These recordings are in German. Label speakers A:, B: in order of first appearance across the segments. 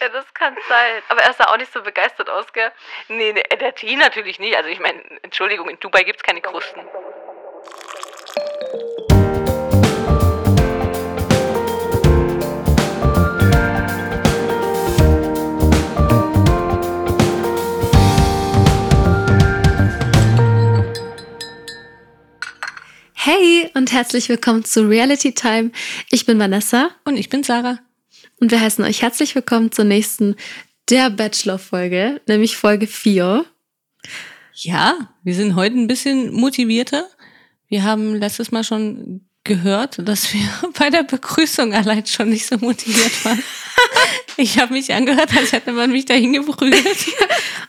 A: Ja, das kann sein. Aber er sah auch nicht so begeistert aus, gell?
B: Nee, nee der Tee natürlich nicht. Also ich meine, Entschuldigung, in Dubai gibt es keine Krusten.
A: Hey und herzlich willkommen zu Reality Time. Ich bin Vanessa.
B: Und ich bin Sarah.
A: Und wir heißen euch herzlich willkommen zur nächsten Der Bachelor-Folge, nämlich Folge 4.
B: Ja, wir sind heute ein bisschen motivierter. Wir haben letztes Mal schon gehört, dass wir bei der Begrüßung allein schon nicht so motiviert waren. Ich habe mich angehört, als hätte man mich dahin geprügelt.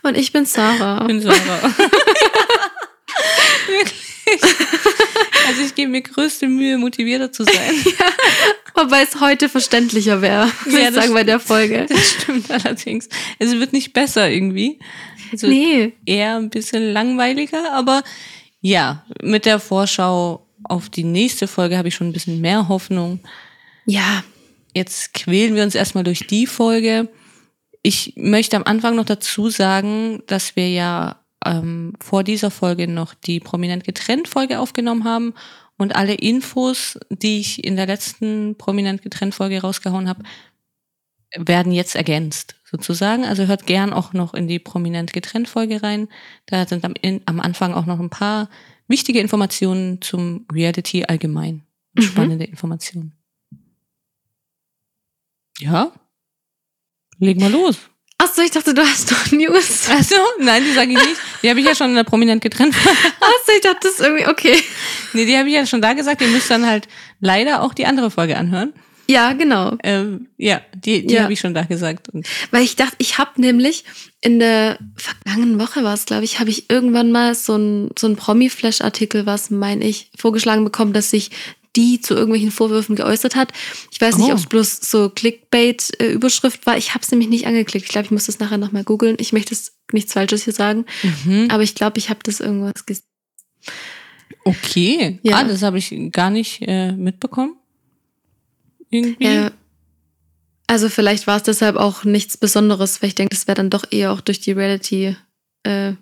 A: Und ich bin Sarah.
B: Ich bin Sarah. Wirklich. Also ich gebe mir größte Mühe, motivierter zu sein.
A: ja, wobei es heute verständlicher wäre, würde ja, ich sagen, bei der Folge.
B: Das stimmt allerdings. Es wird nicht besser irgendwie.
A: Also nee.
B: Eher ein bisschen langweiliger, aber ja, mit der Vorschau auf die nächste Folge habe ich schon ein bisschen mehr Hoffnung.
A: Ja.
B: Jetzt quälen wir uns erstmal durch die Folge. Ich möchte am Anfang noch dazu sagen, dass wir ja ähm, vor dieser Folge noch die prominent getrennt Folge aufgenommen haben und alle Infos, die ich in der letzten prominent getrennt Folge rausgehauen habe, werden jetzt ergänzt sozusagen. Also hört gern auch noch in die prominent getrennt Folge rein. Da sind am, in, am Anfang auch noch ein paar wichtige Informationen zum Reality allgemein. Mhm. Spannende Informationen. Ja? Leg mal los.
A: Achso, ich dachte, du hast doch News.
B: Achso, nein, die sage ich nicht. Die habe ich ja schon prominent getrennt.
A: Achso, ich dachte, das ist irgendwie okay.
B: Nee, die habe ich ja schon da gesagt. Ihr müsst dann halt leider auch die andere Folge anhören.
A: Ja, genau.
B: Ähm, ja, die, die ja. habe ich schon da gesagt. Und
A: Weil ich dachte, ich habe nämlich in der vergangenen Woche war es, glaube ich, habe ich irgendwann mal so ein, so ein Promi-Flash-Artikel, was meine ich, vorgeschlagen bekommen, dass sich die zu irgendwelchen Vorwürfen geäußert hat. Ich weiß nicht, oh. ob es bloß so Clickbait-Überschrift war. Ich habe es nämlich nicht angeklickt. Ich glaube, ich muss das nachher nochmal googeln. Ich möchte es nichts Falsches hier sagen. Mhm. Aber ich glaube, ich habe das irgendwas gesehen.
B: Okay. Ja. Ah, das habe ich gar nicht äh, mitbekommen. Irgendwie. Äh,
A: also vielleicht war es deshalb auch nichts Besonderes, weil ich denke, das wäre dann doch eher auch durch die Reality äh,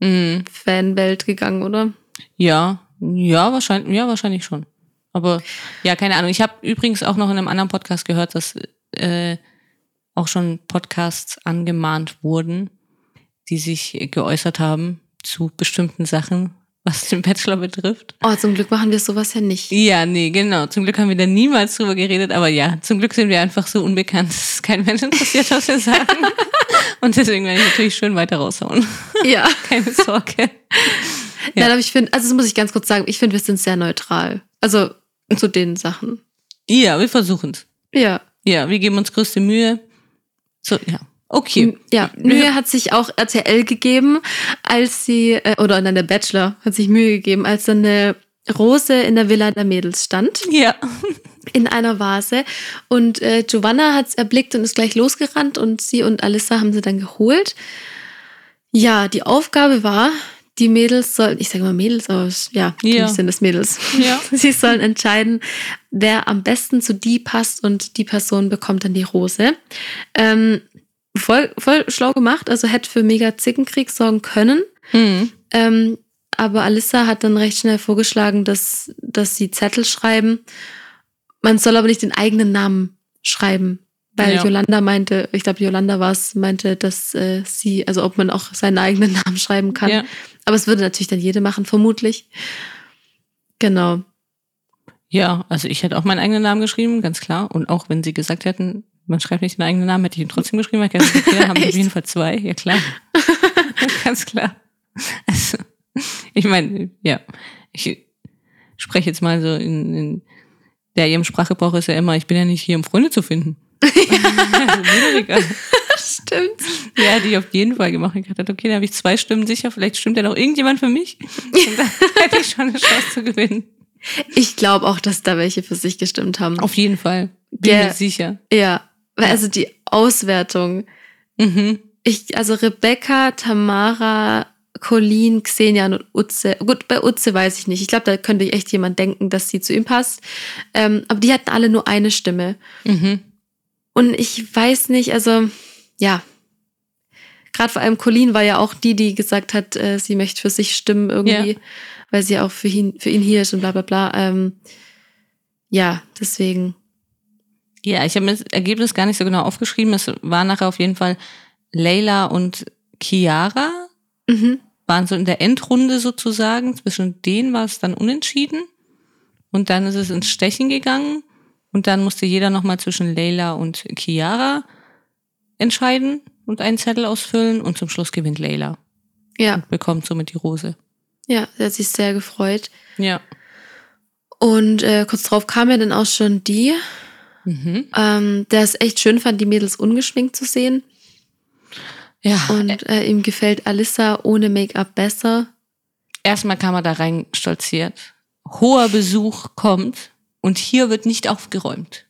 A: mhm. Fanwelt gegangen, oder?
B: Ja, ja, wahrscheinlich, ja, wahrscheinlich schon. Aber ja, keine Ahnung. Ich habe übrigens auch noch in einem anderen Podcast gehört, dass äh, auch schon Podcasts angemahnt wurden, die sich geäußert haben zu bestimmten Sachen, was den Bachelor betrifft.
A: Oh, zum Glück machen wir sowas ja nicht.
B: Ja, nee, genau. Zum Glück haben wir da niemals drüber geredet, aber ja, zum Glück sind wir einfach so unbekannt, dass kein Mensch interessiert, was wir sagen. Und deswegen werde ich natürlich schön weiter raushauen.
A: Ja.
B: Keine Sorge.
A: Ja. Nein, aber ich finde, also das muss ich ganz kurz sagen, ich finde, wir sind sehr neutral. Also zu den Sachen.
B: Ja, wir versuchen es.
A: Ja.
B: Ja, wir geben uns größte Mühe. So, ja. Okay.
A: Ja, Mühe hat sich auch RTL gegeben, als sie, äh, oder nein, der Bachelor hat sich Mühe gegeben, als dann eine Rose in der Villa der Mädels stand.
B: Ja.
A: In einer Vase. Und äh, Giovanna hat es erblickt und ist gleich losgerannt und sie und Alissa haben sie dann geholt. Ja, die Aufgabe war, die Mädels sollen, ich sage mal Mädels, aber ja, ja. sind es Mädels.
B: Ja.
A: Sie sollen entscheiden, wer am besten zu die passt und die Person bekommt dann die Rose. Ähm, voll, voll schlau gemacht, also hätte für mega Zickenkrieg sorgen können. Mhm. Ähm, aber Alissa hat dann recht schnell vorgeschlagen, dass, dass sie Zettel schreiben. Man soll aber nicht den eigenen Namen schreiben. Weil ja. Yolanda meinte, ich glaube, Yolanda war es, meinte, dass äh, sie, also ob man auch seinen eigenen Namen schreiben kann. Ja. Aber es würde natürlich dann jede machen, vermutlich. Genau.
B: Ja, also ich hätte auch meinen eigenen Namen geschrieben, ganz klar. Und auch wenn sie gesagt hätten, man schreibt nicht den eigenen Namen, hätte ich ihn trotzdem geschrieben, weil okay, haben auf jeden Fall zwei. Ja, klar. ganz klar. Also, ich meine, ja, ich spreche jetzt mal so in, in der ihrem Sprachgebrauch ist ja immer, ich bin ja nicht hier, um Freunde zu finden.
A: also, Stimmt.
B: Ja, die auf jeden Fall gemacht. Ich dachte, okay, da habe ich zwei Stimmen sicher, vielleicht stimmt ja noch irgendjemand für mich. Und dann hätte ich schon eine Chance zu gewinnen.
A: Ich glaube auch, dass da welche für sich gestimmt haben.
B: Auf jeden Fall. Bin ja, mir sicher.
A: Ja, also die Auswertung. Mhm. Ich, also Rebecca, Tamara, Colleen, Xenia und Utze. Gut, bei Utze weiß ich nicht. Ich glaube, da könnte echt jemand denken, dass sie zu ihm passt. Ähm, aber die hatten alle nur eine Stimme. Mhm. Und ich weiß nicht, also ja, gerade vor allem Colleen war ja auch die, die gesagt hat, äh, sie möchte für sich stimmen irgendwie, ja. weil sie auch für ihn, für ihn hier ist und bla bla bla. Ähm, ja, deswegen.
B: Ja, ich habe mir das Ergebnis gar nicht so genau aufgeschrieben. Es war nachher auf jeden Fall Leila und Chiara. Mhm. Waren so in der Endrunde sozusagen. Zwischen denen war es dann unentschieden. Und dann ist es ins Stechen gegangen. Und dann musste jeder nochmal zwischen Leila und Chiara entscheiden und einen Zettel ausfüllen. Und zum Schluss gewinnt Leila.
A: Ja.
B: Und bekommt somit die Rose.
A: Ja, der hat sich sehr gefreut.
B: Ja.
A: Und äh, kurz drauf kam ja dann auch schon die, mhm. ähm, der es echt schön fand, die Mädels ungeschminkt zu sehen.
B: Ja.
A: Und äh, ihm gefällt Alissa ohne Make-up besser.
B: Erstmal kam er da rein stolziert. Hoher Besuch kommt und hier wird nicht aufgeräumt.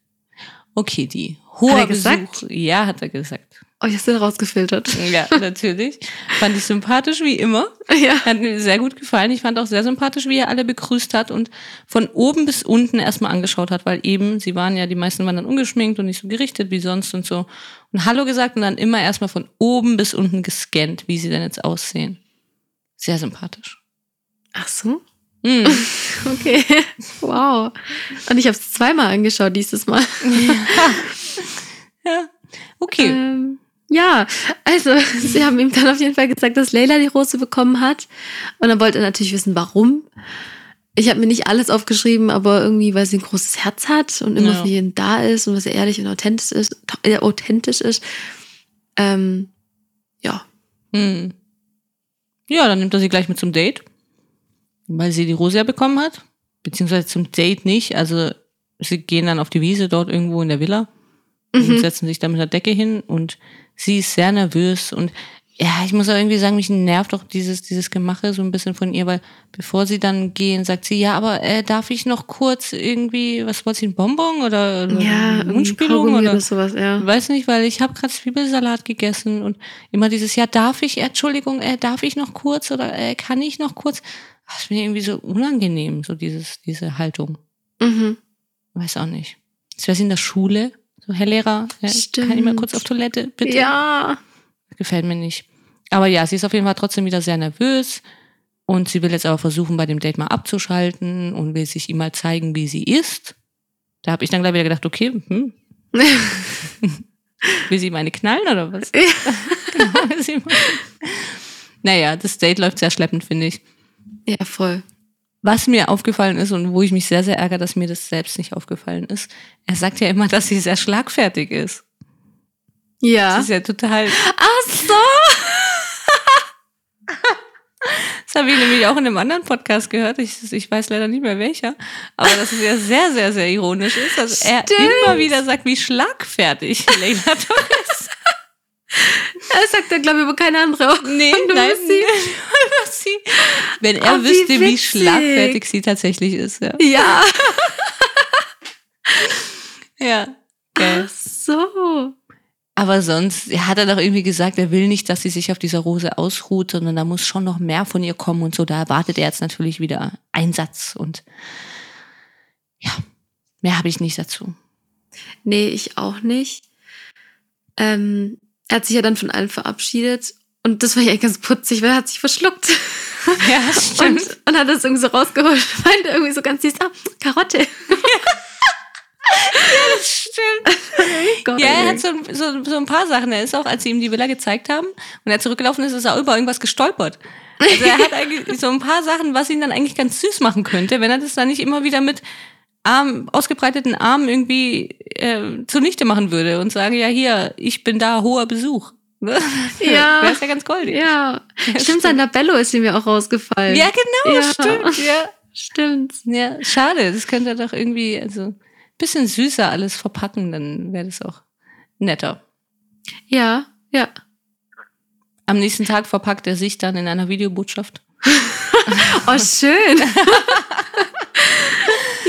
B: Okay, die. Hoher Besuch. Ja, hat er gesagt.
A: Oh, ich hab's den rausgefiltert.
B: Ja, natürlich. fand ich sympathisch wie immer.
A: Ja.
B: Hat mir sehr gut gefallen. Ich fand auch sehr sympathisch, wie er alle begrüßt hat und von oben bis unten erstmal angeschaut hat, weil eben, sie waren ja, die meisten waren dann ungeschminkt und nicht so gerichtet wie sonst und so. Und Hallo gesagt und dann immer erstmal von oben bis unten gescannt, wie sie denn jetzt aussehen. Sehr sympathisch.
A: Ach so?
B: Mm.
A: Okay. Wow. Und ich habe es zweimal angeschaut dieses Mal.
B: Ja. ja. Okay.
A: Ähm, ja, also sie haben ihm dann auf jeden Fall gesagt, dass Leila die Rose bekommen hat. Und dann wollte er natürlich wissen, warum. Ich habe mir nicht alles aufgeschrieben, aber irgendwie, weil sie ein großes Herz hat und immer ja. für jeden da ist und was er ehrlich und authentisch ist. Äh, authentisch ist. Ähm, ja.
B: Hm. Ja, dann nimmt er sie gleich mit zum Date, weil sie die Rose ja bekommen hat. Beziehungsweise zum Date nicht. Also sie gehen dann auf die Wiese dort irgendwo in der Villa mhm. und setzen sich da mit der Decke hin und sie ist sehr nervös und ja, ich muss auch irgendwie sagen, mich nervt auch dieses, dieses Gemache so ein bisschen von ihr, weil bevor sie dann gehen, sagt sie, ja, aber äh, darf ich noch kurz irgendwie, was wollt sie, ein Bonbon oder, oder
A: ja, Mundspülung oder, oder sowas, ja.
B: Weiß nicht, weil ich habe gerade Zwiebelsalat gegessen und immer dieses, ja, darf ich, Entschuldigung, äh, darf ich noch kurz oder äh, kann ich noch kurz? Das ist mir irgendwie so unangenehm, so dieses, diese Haltung.
A: Mhm.
B: Weiß auch nicht. Das wäre sie in der Schule, so, Herr Lehrer, Stimmt. kann ich mal kurz auf Toilette, bitte?
A: Ja.
B: Gefällt mir nicht. Aber ja, sie ist auf jeden Fall trotzdem wieder sehr nervös. Und sie will jetzt aber versuchen, bei dem Date mal abzuschalten und will sich ihm mal zeigen, wie sie ist. Da habe ich dann gleich wieder gedacht, okay, hm. will sie meine knallen oder was?
A: Ja.
B: naja, das Date läuft sehr schleppend, finde ich.
A: Ja, voll.
B: Was mir aufgefallen ist und wo ich mich sehr, sehr ärgere, dass mir das selbst nicht aufgefallen ist, er sagt ja immer, dass sie sehr schlagfertig ist.
A: Ja.
B: Das ist ja total.
A: Ach so!
B: Das habe ich nämlich auch in einem anderen Podcast gehört. Ich, ich weiß leider nicht mehr welcher. Aber dass es ja sehr, sehr, sehr ironisch ist, dass Stimmt. er immer wieder sagt, wie schlagfertig Leila ist.
A: Das sagt er, glaube ich, aber keine andere.
B: Nee, nein, sie. sie. Wenn er oh, wüsste, wie, wie, schlagfertig sie tatsächlich ist. Ja.
A: Ja.
B: ja.
A: Okay. Ach so.
B: Aber sonst hat er doch irgendwie gesagt, er will nicht, dass sie sich auf dieser Rose ausruht, sondern da muss schon noch mehr von ihr kommen und so. Da erwartet er jetzt natürlich wieder Einsatz und ja, mehr habe ich nicht dazu.
A: Nee, ich auch nicht. Ähm, er hat sich ja dann von allen verabschiedet und das war ja ganz putzig, weil er hat sich verschluckt.
B: Ja, stimmt.
A: Und, und hat das irgendwie so rausgeholt. Meinte irgendwie so ganz süß, ah, Karotte. Ja.
B: das stimmt. Gott, ja, er hat so, so, so ein paar Sachen. Er ist auch, als sie ihm die Villa gezeigt haben und er zurückgelaufen ist, ist er über irgendwas gestolpert. Also er hat eigentlich so ein paar Sachen, was ihn dann eigentlich ganz süß machen könnte, wenn er das dann nicht immer wieder mit Arm, ausgebreiteten Armen irgendwie äh, zunichte machen würde und sage, ja hier, ich bin da, hoher Besuch.
A: Ne? Ja.
B: Wäre ja ganz goldig.
A: Ja. ja stimmt, sein Labello ist ihm ja auch rausgefallen.
B: Ja, genau, ja. stimmt. Ja.
A: Stimmt.
B: Ja, schade. Das könnte er doch irgendwie, also bisschen süßer alles verpacken, dann wäre das auch netter.
A: Ja, ja.
B: Am nächsten Tag verpackt er sich dann in einer Videobotschaft.
A: oh, schön.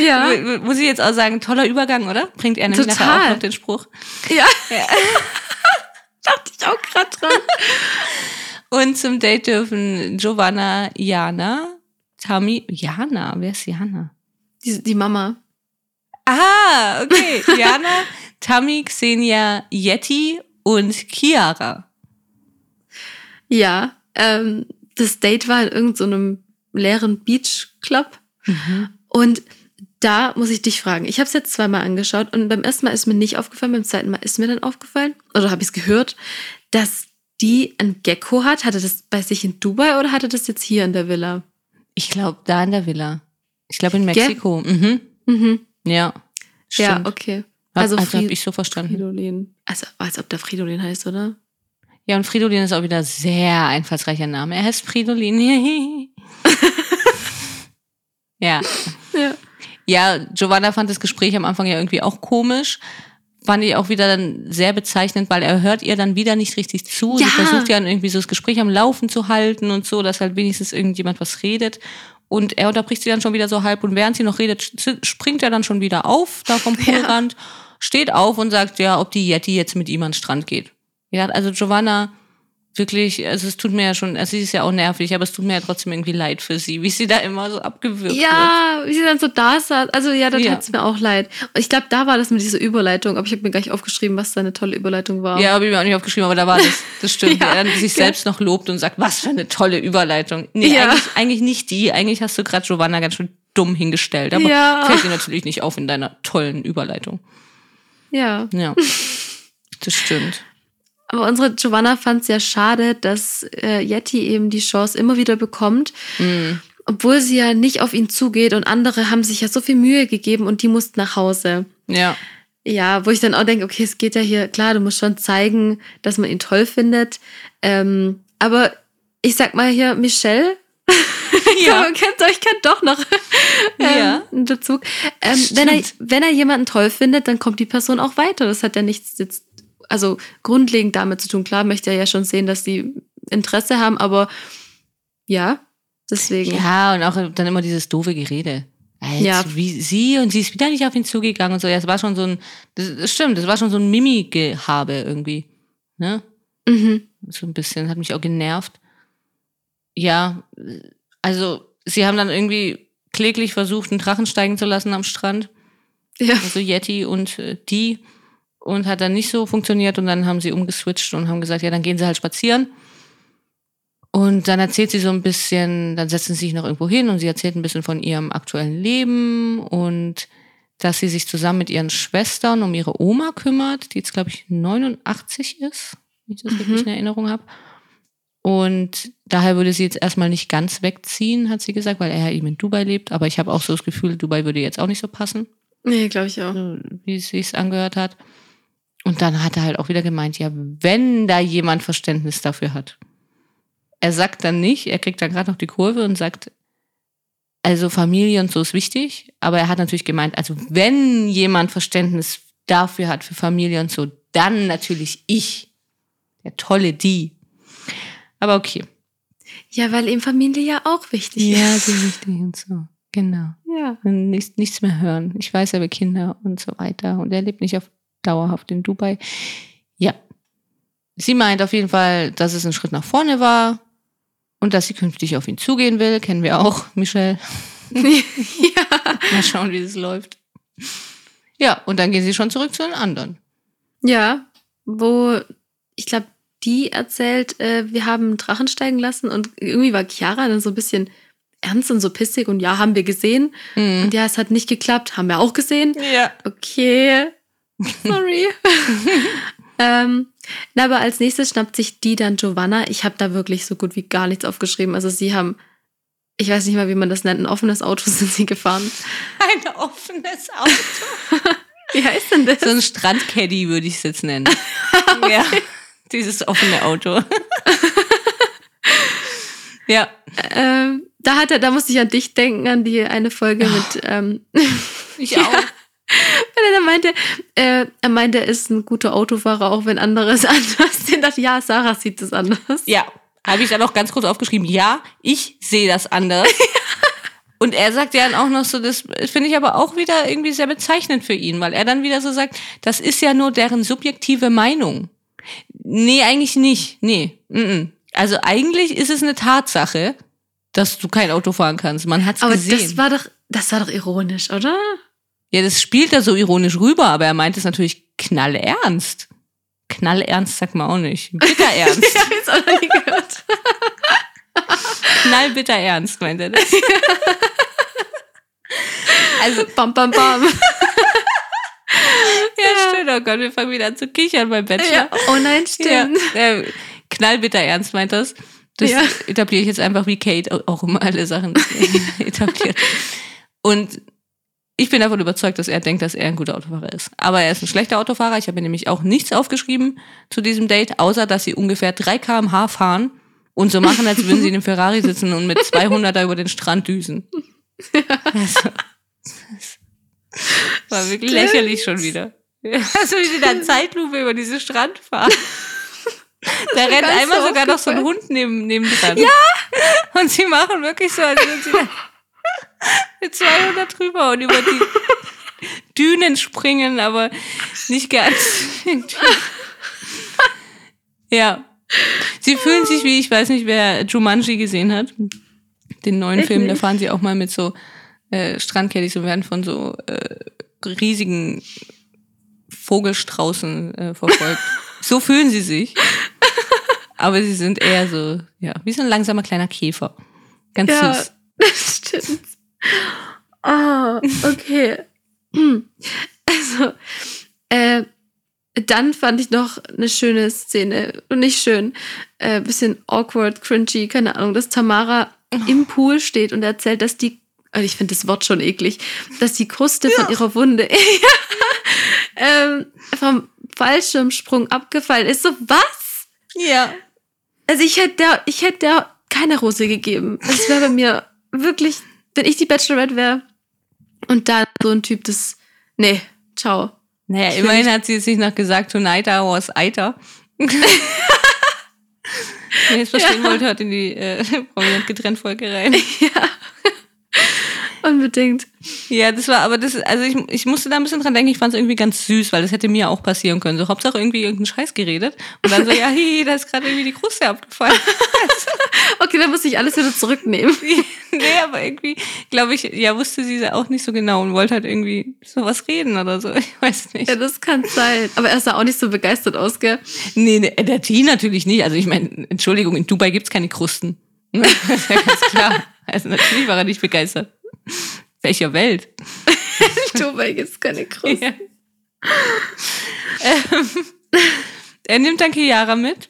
B: Ja. Muss ich jetzt auch sagen, toller Übergang, oder? Bringt er nämlich Total. nachher auch noch den Spruch.
A: Ja. ja. Dachte ich auch gerade dran.
B: Und zum Date dürfen Giovanna, Jana, Tami, Jana, wer ist Jana?
A: Die, die Mama.
B: Ah, okay. Jana, Tammy, Xenia, Yeti und Chiara.
A: Ja, ähm, das Date war in irgendeinem so leeren Beach-Club. Mhm. Und da muss ich dich fragen. Ich habe es jetzt zweimal angeschaut und beim ersten Mal ist mir nicht aufgefallen, beim zweiten Mal ist mir dann aufgefallen, oder habe ich es gehört, dass die ein Gecko hat. Hatte das bei sich in Dubai oder hatte das jetzt hier in der Villa?
B: Ich glaube, da in der Villa. Ich glaube in Mexiko. Mhm. Mhm. Ja.
A: Stimmt. Ja, okay.
B: Also, also habe ich so verstanden.
A: Fridolin. Also als ob der Fridolin heißt, oder?
B: Ja, und Fridolin ist auch wieder sehr einfallsreicher Name. Er heißt Fridolin. ja. Ja. Ja, Giovanna fand das Gespräch am Anfang ja irgendwie auch komisch. Fand ich auch wieder dann sehr bezeichnend, weil er hört ihr dann wieder nicht richtig zu. Ja. Sie versucht ja irgendwie so das Gespräch am Laufen zu halten und so, dass halt wenigstens irgendjemand was redet. Und er unterbricht sie dann schon wieder so halb und während sie noch redet, springt er dann schon wieder auf, da vom Poolrand, ja. steht auf und sagt, ja, ob die Yeti jetzt mit ihm an den Strand geht. Ja, also Giovanna wirklich, also es tut mir ja schon, also sie ist ja auch nervig, aber es tut mir ja trotzdem irgendwie leid für sie, wie sie da immer so abgewürgt
A: ja, wird. Ja, wie sie dann so da saß. Also ja, da ja. tat es mir auch leid. Ich glaube, da war das mit dieser Überleitung, aber ich habe mir gar nicht aufgeschrieben, was seine tolle Überleitung war.
B: Ja, habe ich mir auch nicht aufgeschrieben, aber da war das. Das stimmt. ja, er dann sich selbst noch lobt und sagt, was für eine tolle Überleitung. Nee, ja. eigentlich, eigentlich nicht die. Eigentlich hast du gerade Giovanna ganz schön dumm hingestellt. Aber ja. fällt dir natürlich nicht auf in deiner tollen Überleitung.
A: Ja.
B: Ja. Das stimmt.
A: Aber unsere Giovanna fand es ja schade, dass äh, Yeti eben die Chance immer wieder bekommt. Mm. Obwohl sie ja nicht auf ihn zugeht und andere haben sich ja so viel Mühe gegeben und die mussten nach Hause.
B: Ja.
A: Ja, wo ich dann auch denke, okay, es geht ja hier, klar, du musst schon zeigen, dass man ihn toll findet. Ähm, aber ich sag mal hier, Michelle, ja. kennt euch kennt doch noch ähm, ja. einen Bezug. Ähm, wenn, er, wenn er jemanden toll findet, dann kommt die Person auch weiter. Das hat ja nichts jetzt also grundlegend damit zu tun. Klar möchte er ja schon sehen, dass die Interesse haben, aber ja, deswegen.
B: Ja, und auch dann immer dieses doofe Gerede. Als ja. wie sie und sie ist wieder nicht auf ihn zugegangen und so. Ja, es war schon so ein, das, das stimmt, das war schon so ein Mimi-Gehabe irgendwie. Ne? Mhm. So ein bisschen, hat mich auch genervt. Ja, also sie haben dann irgendwie kläglich versucht, einen Drachen steigen zu lassen am Strand. Ja. Also Yeti und äh, die und hat dann nicht so funktioniert und dann haben sie umgeswitcht und haben gesagt, ja, dann gehen sie halt spazieren. Und dann erzählt sie so ein bisschen, dann setzen sie sich noch irgendwo hin und sie erzählt ein bisschen von ihrem aktuellen Leben und dass sie sich zusammen mit ihren Schwestern um ihre Oma kümmert, die jetzt, glaube ich, 89 ist, wenn ich das mhm. richtig in Erinnerung habe. Und daher würde sie jetzt erstmal nicht ganz wegziehen, hat sie gesagt, weil er ja eben in Dubai lebt. Aber ich habe auch so das Gefühl, Dubai würde jetzt auch nicht so passen.
A: Nee, glaube ich auch.
B: wie es sich angehört hat. Und dann hat er halt auch wieder gemeint, ja, wenn da jemand Verständnis dafür hat. Er sagt dann nicht, er kriegt dann gerade noch die Kurve und sagt, also Familie und so ist wichtig, aber er hat natürlich gemeint, also wenn jemand Verständnis dafür hat, für Familie und so, dann natürlich ich, der tolle die. Aber okay.
A: Ja, weil ihm Familie ja auch wichtig
B: ist. Ja, so wichtig und so. Genau.
A: Ja.
B: Und nichts, nichts mehr hören. Ich weiß aber Kinder und so weiter. Und er lebt nicht auf dauerhaft in Dubai. Ja. Sie meint auf jeden Fall, dass es ein Schritt nach vorne war und dass sie künftig auf ihn zugehen will. Kennen wir auch, Michelle. ja. Mal schauen, wie es läuft. Ja, und dann gehen sie schon zurück zu den anderen.
A: Ja, wo ich glaube, die erzählt, äh, wir haben einen Drachen steigen lassen und irgendwie war Chiara dann so ein bisschen ernst und so pissig und ja, haben wir gesehen. Mhm. Und ja, es hat nicht geklappt, haben wir auch gesehen.
B: Ja.
A: Okay. Sorry. ähm, na, aber als nächstes schnappt sich die dann Giovanna. Ich habe da wirklich so gut wie gar nichts aufgeschrieben. Also sie haben, ich weiß nicht mal, wie man das nennt, ein offenes Auto sind sie gefahren.
B: Ein offenes Auto.
A: wie heißt denn das?
B: So ein Strandcaddy würde ich es jetzt nennen. okay. Ja, dieses offene Auto.
A: ja. Ähm, da hat er, da musste ich an dich denken, an die eine Folge oh. mit. Ähm,
B: ich auch.
A: Weil er meinte, äh, er meinte, er ist ein guter Autofahrer, auch wenn andere es anders sehen. dachte, ja, Sarah sieht es anders.
B: Ja, habe ich dann auch ganz kurz aufgeschrieben. Ja, ich sehe das anders. Und er sagt ja dann auch noch so, das finde ich aber auch wieder irgendwie sehr bezeichnend für ihn, weil er dann wieder so sagt, das ist ja nur deren subjektive Meinung. Nee, eigentlich nicht. Nee. Mm -mm. Also eigentlich ist es eine Tatsache, dass du kein Auto fahren kannst. Man hat's
A: aber
B: gesehen.
A: Aber das war doch, das war doch ironisch, oder?
B: Ja, das spielt er so ironisch rüber, aber er meint es natürlich knallernst. Knallernst sagt man auch nicht. Bitterernst.
A: ich habe jetzt auch noch nie gehört.
B: Knallbitter ernst, meint er das.
A: Also bam, bam, bam.
B: Ja, stimmt. Oh Gott, wir fangen wieder an zu kichern beim Bachelor.
A: Ja. Oh nein, stimmt.
B: Ja, äh, knallbitter ernst meint das. Das
A: Ja.
B: etabliere ich jetzt einfach wie Kate auch immer alle Sachen etabliert. Und ich bin davon überzeugt, dass er denkt, dass er ein guter Autofahrer ist. Aber er ist ein schlechter Autofahrer. Ich habe mir nämlich auch nichts aufgeschrieben zu diesem Date, außer dass sie ungefähr 3 km/h fahren und so machen, als würden sie in einem Ferrari sitzen und mit 200er über den Strand düsen. Also, das war wirklich
A: Stimmt.
B: lächerlich schon wieder. Also wie sie da in Zeitlupe über diesen Strand fahren. Da rennt einmal
A: so
B: sogar noch so ein. Hund neben, neben dran. Ja! Und sie machen wirklich so, als würden sie da mit 200 drüber und über die Dünen springen, aber nicht ganz. ja. Sie fühlen sich wie, ich weiß nicht, wer Jumanji gesehen hat. Den neuen
A: Ich
B: Film, da
A: nicht.
B: fahren sie auch mal mit so äh, Strandcaddies und werden von so äh, riesigen Vogelstraußen äh, verfolgt. so fühlen sie sich. Aber sie sind eher so, ja, wie so ein langsamer kleiner Käfer. Ganz
A: Ja,
B: süß.
A: das stimmt. Ah, okay. Also, äh, dann fand ich noch eine schöne Szene. Und nicht schön. Äh, bisschen awkward, cringy, keine Ahnung, dass Tamara im Pool steht und erzählt, dass die, also ich finde das Wort schon eklig, dass die Kruste von ihrer Wunde ähm, vom Fallschirmsprung abgefallen ist. So, was?
B: Ja.
A: Also ich hätte der, ich hätte der keine Rose gegeben. Das wäre bei mir wirklich, wenn ich die Bachelorette wäre und da so ein Typ, das, nee, ciao.
B: Naja, immerhin hat sie jetzt nicht noch gesagt, tonight I was Eiter. Wenn ihr es verstehen
A: Ja.
B: wollt, hört in die äh, prominent getrennt Folge rein.
A: Ja. Unbedingt.
B: Ja, das war, aber das, also ich, ich musste da ein bisschen dran denken, ich fand es irgendwie ganz süß, weil das hätte mir auch passieren können. So, Hauptsache irgendwie irgendeinen Scheiß geredet. Und dann so, ja, hi, da ist gerade irgendwie die Kruste abgefallen.
A: Okay, dann muss ich alles wieder zurücknehmen.
B: nee, aber irgendwie, glaube ich, ja, wusste sie auch nicht so genau und wollte halt irgendwie sowas reden oder so. Ich weiß nicht.
A: Ja, das kann sein. Aber er sah auch nicht so begeistert aus, gell?
B: Nee, nee, der Tee natürlich nicht. Also ich meine, Entschuldigung, in Dubai gibt's keine Krusten. Das ist ja ganz klar. Also natürlich war er nicht begeistert. Welcher Welt?
A: Dubai gibt's keine Kruste.
B: Ja. ähm, er nimmt dann Chiara mit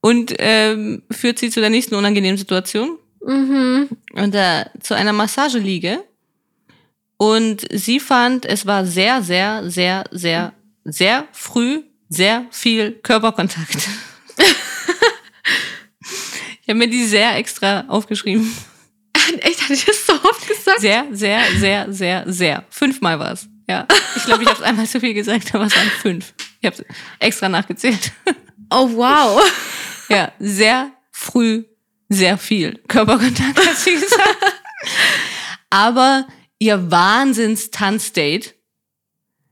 B: und ähm, führt sie zu der nächsten unangenehmen Situation.
A: Mhm.
B: und äh, zu einer Massageliege. Und sie fand, es war sehr, sehr, sehr, sehr, sehr früh sehr viel Körperkontakt. ich habe mir die sehr extra aufgeschrieben.
A: Echt, hatte ich das so oft gesagt?
B: Sehr, sehr, sehr, sehr, sehr. Fünfmal war es. Ja. Ich glaube, ich habe es einmal zu viel gesagt, aber es waren fünf. Ich habe extra nachgezählt.
A: Oh, wow.
B: Ja, sehr früh, sehr viel Körperkontakt, hat sie gesagt. Aber ihr Wahnsinns-Tanzdate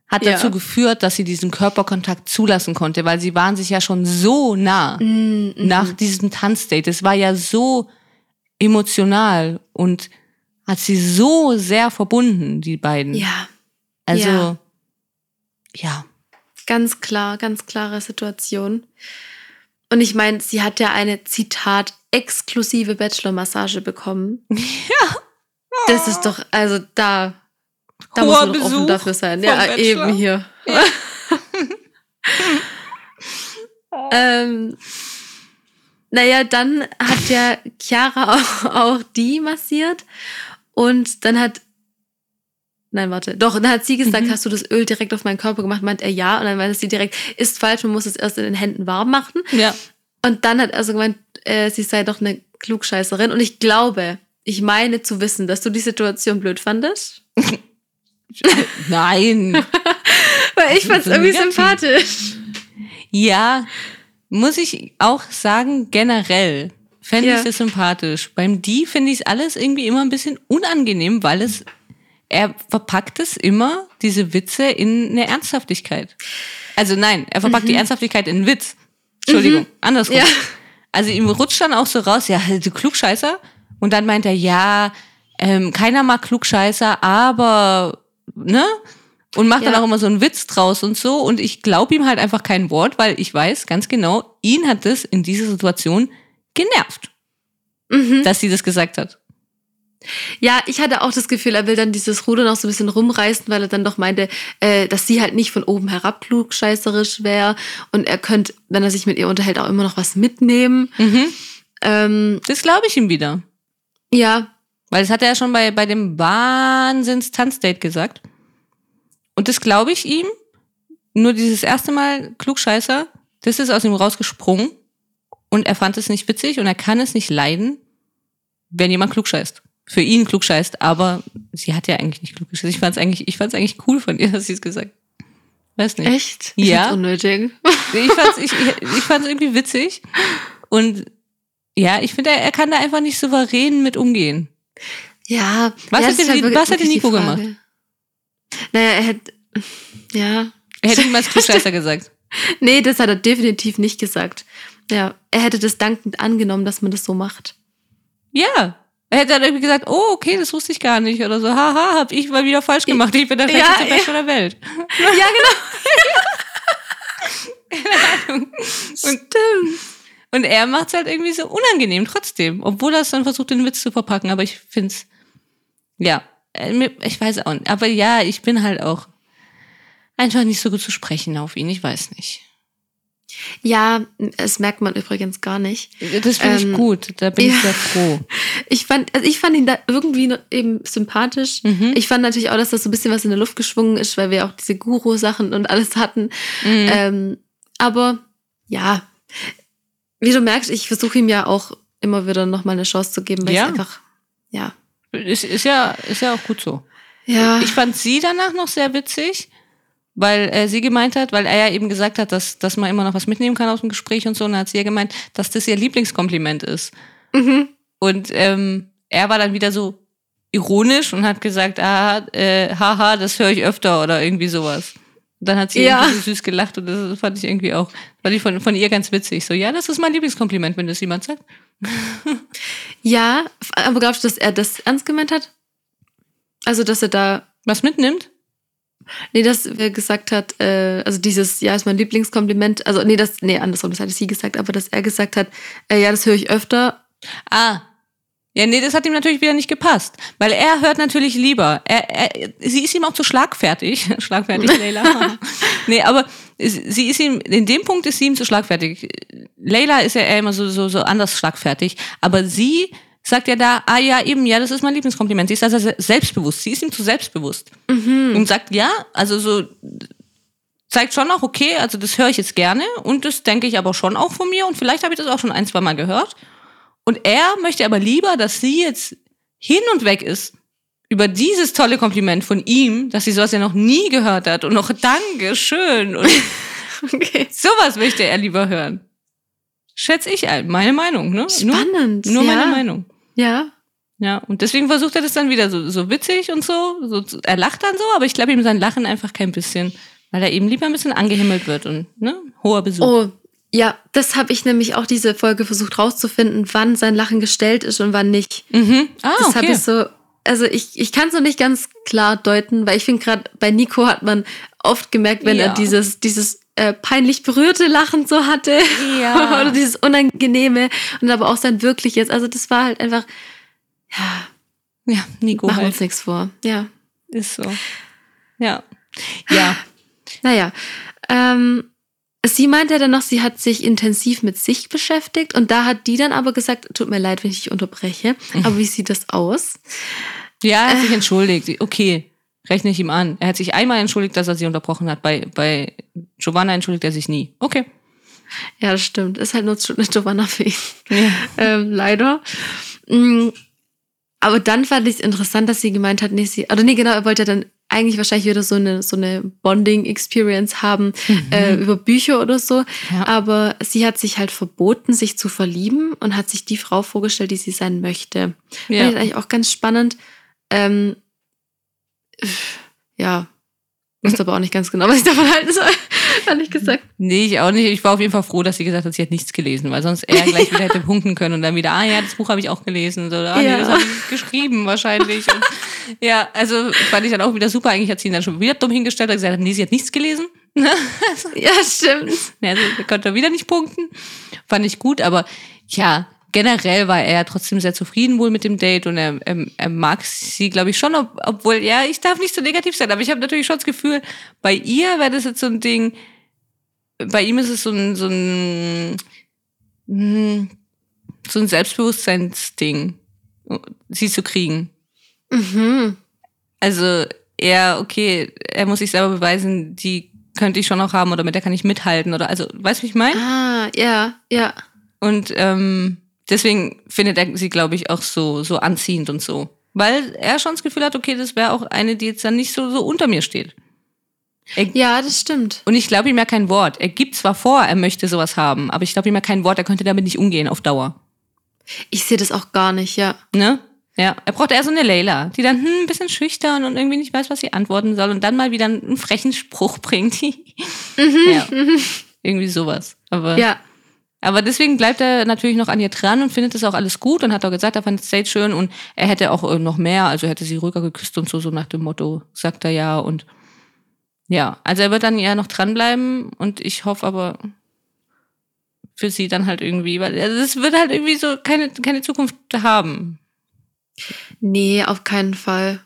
B: hat
A: Ja.
B: dazu geführt, dass sie diesen Körperkontakt zulassen konnte, weil sie waren sich ja schon so nah
A: Mhm.
B: nach diesem Tanzdate. Es war ja so emotional und hat sie so sehr verbunden, die beiden.
A: Ja,
B: Also,
A: ja.
B: ja.
A: ganz klar, ganz klare Situation. Und ich meine, sie hat ja eine, Zitat, exklusive Bachelor-Massage bekommen. Ja. Das ist doch, also da, da muss man doch offen
B: Besuch
A: dafür sein. Ja,
B: Bachelor.
A: eben hier. ähm, naja, dann hat ja Chiara auch, auch die massiert und dann hat Nein, warte. Doch, dann hat sie gesagt,
B: Mhm.
A: hast du das Öl direkt auf meinen Körper gemacht? Meint er ja. Und dann meinte sie direkt, ist falsch, man muss es erst in den Händen warm machen.
B: Ja.
A: Und dann hat er so gemeint, äh, sie sei doch eine Klugscheißerin. Und ich glaube, ich meine zu wissen, dass du die Situation blöd fandest.
B: Nein.
A: Weil ich fand's
B: So
A: irgendwie
B: negativ.
A: sympathisch.
B: Ja, muss ich auch sagen, generell fände
A: Ja.
B: ich das sympathisch. Beim Die finde ich es alles irgendwie immer ein bisschen unangenehm, weil es, er verpackt es immer, diese Witze, in eine Ernsthaftigkeit. Also nein, er verpackt die Ernsthaftigkeit in einen Witz. Entschuldigung, andersrum.
A: Ja.
B: Also ihm rutscht dann auch so raus, ja, du Klugscheißer. Und dann meint er, ja, ähm, keiner mag Klugscheißer, aber, ne? Und macht
A: Ja.
B: dann auch immer so einen Witz draus und so. Und ich glaube ihm halt einfach kein Wort, weil ich weiß ganz genau, ihn hat das in dieser Situation genervt,
A: Mhm.
B: dass sie das gesagt hat.
A: Ja, ich hatte auch das Gefühl, er will dann dieses Ruder noch so ein bisschen rumreißen, weil er dann doch meinte, äh, dass sie halt nicht von oben herab klugscheißerisch wäre und er könnte, wenn er sich mit ihr unterhält, auch immer noch was mitnehmen.
B: Mhm.
A: Ähm,
B: Das glaube ich ihm wieder.
A: ja,
B: Weil das hat er ja schon bei, bei dem Wahnsinns-Tanzdate gesagt. Und das glaube ich ihm. Nur dieses erste Mal Klugscheißer, das ist aus ihm rausgesprungen. Und er fand es nicht witzig und er kann es nicht leiden, wenn jemand klugscheißt. Für ihn klugscheißt, aber sie hat ja eigentlich nicht kluggescheißt. Ich fand es eigentlich, ich fand's eigentlich cool von ihr, dass sie es gesagt hat. Weiß nicht.
A: echt?
B: Ja.
A: find's unnötig.
B: Ich fand's, ich, ich, ich fand's irgendwie witzig. Und ja, ich finde, er, er kann da einfach nicht souverän mit umgehen.
A: Ja.
B: Was
A: ja,
B: hat denn- was hat
A: wirklich die
B: Nico
A: Frage. Naja, er hätte, ja.
B: Er hätte niemals Klugscheißer gesagt.
A: Nee, das hat er definitiv nicht gesagt. Ja, er hätte das dankend angenommen, dass man das so macht.
B: Ja. Er hätte dann irgendwie gesagt, oh, okay, das wusste ich gar nicht. Oder so, haha, hab ich mal wieder falsch gemacht. Ich bin der
A: Ja,
B: schlechteste
A: ja.
B: Beste der Welt.
A: Ja, genau.
B: Und, und er macht es halt irgendwie so unangenehm trotzdem. Obwohl er es dann versucht, den Witz zu verpacken. Aber ich find's, ja, äh, mir- ich weiß auch nicht. Aber ja, ich bin halt auch einfach nicht so gut zu sprechen auf ihn. Ich weiß nicht.
A: Ja, das merkt man übrigens gar nicht.
B: Das finde ich
A: Ähm,
B: gut. Da bin ich
A: ja.
B: sehr froh.
A: Ich fand, also ich fand ihn da irgendwie eben sympathisch.
B: Mhm.
A: Ich fand natürlich auch, dass das so ein bisschen was in der Luft geschwungen ist, weil wir auch diese Guru-Sachen und alles hatten.
B: Mhm.
A: Ähm, aber ja, wie du merkst, ich versuche ihm ja auch immer wieder nochmal eine Chance zu geben, weil
B: Ja.
A: ich einfach, ja.
B: Ist, ist, ja, ist ja auch gut so.
A: Ja,
B: Ich fand sie danach noch sehr witzig, weil äh, sie gemeint hat, weil er ja eben gesagt hat, dass, dass man immer noch was mitnehmen kann aus dem Gespräch und so. Und dann hat sie ja gemeint, dass das ihr Lieblingskompliment ist.
A: mhm.
B: Und ähm, er war dann wieder so ironisch und hat gesagt, ah, äh, haha, das höre ich öfter oder irgendwie sowas. Und dann hat sie
A: Ja.
B: irgendwie so süß gelacht und das fand ich irgendwie auch, fand ich von, von ihr ganz witzig. So, ja, das ist mein Lieblingskompliment, wenn das jemand sagt.
A: ja, aber glaubst du, dass er das ernst gemeint hat? Also, dass er da
B: Was mitnimmt?
A: Nee, dass er gesagt hat, äh, also dieses, ja, ist mein Lieblingskompliment. Also, nee, das, nee, andersrum, das hatte sie gesagt, aber dass er gesagt hat, äh, ja, das höre ich öfter.
B: Ah. Ja, nee, das hat ihm natürlich wieder nicht gepasst. Weil er hört natürlich lieber. Er, er, sie ist ihm auch zu schlagfertig. schlagfertig, Leila. nee, aber sie ist ihm, in dem Punkt ist sie ihm zu schlagfertig. Leila ist ja eher immer so, so, so anders schlagfertig. Aber sie sagt ja da, ah ja, eben, ja, das ist mein Lieblingskompliment. Sie ist also se- selbstbewusst. Sie ist ihm zu selbstbewusst. Und sagt, ja, also so, zeigt schon auch, okay, also das höre ich jetzt gerne und das denke ich aber schon auch von mir und vielleicht habe ich das auch schon ein, zwei Mal gehört. Und er möchte aber lieber, dass sie jetzt hin und weg ist über dieses tolle Kompliment von ihm, dass sie sowas ja noch nie gehört hat und noch Dankeschön und
A: Okay.
B: sowas möchte er lieber hören. Schätze ich ein, meine Meinung, ne?
A: Spannend.
B: Nur, nur
A: ja.
B: meine Meinung.
A: Ja.
B: Ja, und deswegen versucht er das dann wieder so, so witzig und so, so. Er lacht dann so, aber ich glaube ihm sein Lachen einfach kein bisschen, weil er eben lieber ein bisschen angehimmelt wird und, ne? Hoher Besuch.
A: Oh, ja, das habe ich nämlich auch diese Folge versucht rauszufinden, wann sein Lachen gestellt ist und wann nicht.
B: Mhm. Ah,
A: Das habe
B: okay.
A: ich so, also ich, ich kann es noch nicht ganz klar deuten, weil ich finde gerade bei Nico hat man oft gemerkt, wenn
B: Ja.
A: er dieses, dieses äh, peinlich berührte Lachen so hatte.
B: Ja.
A: Oder dieses Unangenehme und aber auch sein wirkliches. Also das war halt einfach, ja,
B: ja, Nico
A: machen
B: halt.
A: uns nichts vor. Ja.
B: Ist so. Ja. Ja.
A: Naja. Ähm, sie meinte dann noch, sie hat sich intensiv mit sich beschäftigt und da hat die dann aber gesagt, tut mir leid, wenn ich dich unterbreche, aber wie sieht das aus?
B: Ja, er hat sich entschuldigt. Okay, rechne ich ihm an. Er hat sich einmal entschuldigt, dass er sie unterbrochen hat. Bei, bei Giovanna entschuldigt er sich nie. Okay.
A: Ja, das stimmt. Ist halt nur Giovanna für ihn.
B: Ja.
A: ähm, leider. Mm, Aber dann fand ich es interessant, dass sie gemeint hat, nee, sie, oder nee, genau, er wollte dann eigentlich wahrscheinlich wieder so eine, so eine Bonding-Experience haben äh, über Bücher oder so.
B: Mhm. Ja.
A: Aber sie hat sich halt verboten, sich zu verlieben und hat sich die Frau vorgestellt, die sie sein möchte.
B: Ja.
A: Fand ich eigentlich auch ganz spannend. Ähm, ja, wusste aber auch nicht ganz genau, was ich davon halten soll, ehrlich gesagt.
B: Nee, ich auch nicht. Ich war auf jeden Fall froh, dass sie gesagt hat, sie hat nichts gelesen, weil sonst er gleich wieder hätte punkten können und dann wieder, ah ja, das Buch habe ich auch gelesen. So, ah,
A: Ja.
B: nee, das habe ich geschrieben wahrscheinlich. Und ja, also fand ich dann auch wieder super. Eigentlich hat sie ihn dann schon wieder dumm hingestellt und gesagt, nee, sie hat nichts gelesen.
A: ja, stimmt.
B: Ja, also konnte er wieder nicht punkten. Fand ich gut, aber ja, generell war er trotzdem sehr zufrieden wohl mit dem Date und er, er, er mag sie, glaube ich, schon, ob, obwohl, ja, ich darf nicht so negativ sein, aber ich habe natürlich schon das Gefühl, bei ihr wäre das jetzt so ein Ding, bei ihm ist es so ein, so ein, hm, so ein Selbstbewusstseinsding, sie zu kriegen.
A: Mhm.
B: Also er, okay, er muss sich selber beweisen, die könnte ich schon noch haben oder mit der kann ich mithalten oder also, weißt du, wie ich meine?
A: Ah, ja, ja.
B: Und ähm, deswegen findet er sie, glaube ich, auch so, so anziehend und so. Weil er schon das Gefühl hat, okay, das wäre auch eine, die jetzt dann nicht so, so unter mir steht.
A: Er, ja, das stimmt.
B: Und ich glaube ihm ja kein Wort. Er gibt zwar vor, er möchte sowas haben, aber ich glaube ihm ja kein Wort, er könnte damit nicht umgehen auf Dauer.
A: Ich sehe das auch gar nicht, ja.
B: Ne? Ja, er braucht eher so eine Layla, die dann hm, ein bisschen schüchtern und irgendwie nicht weiß, was sie antworten soll und dann mal wieder einen frechen Spruch bringt. mhm, ja, irgendwie sowas. Aber,
A: ja.
B: Aber deswegen bleibt er natürlich noch an ihr dran und findet das auch alles gut und hat auch gesagt, er fand das Date schön und er hätte auch äh, noch mehr, also hätte sie ruhiger geküsst und so, so nach dem Motto, sagt er ja und ja, also er wird dann eher noch dranbleiben und ich hoffe aber für sie dann halt irgendwie, weil also es wird halt irgendwie so keine, keine Zukunft haben.
A: Nee, auf keinen Fall.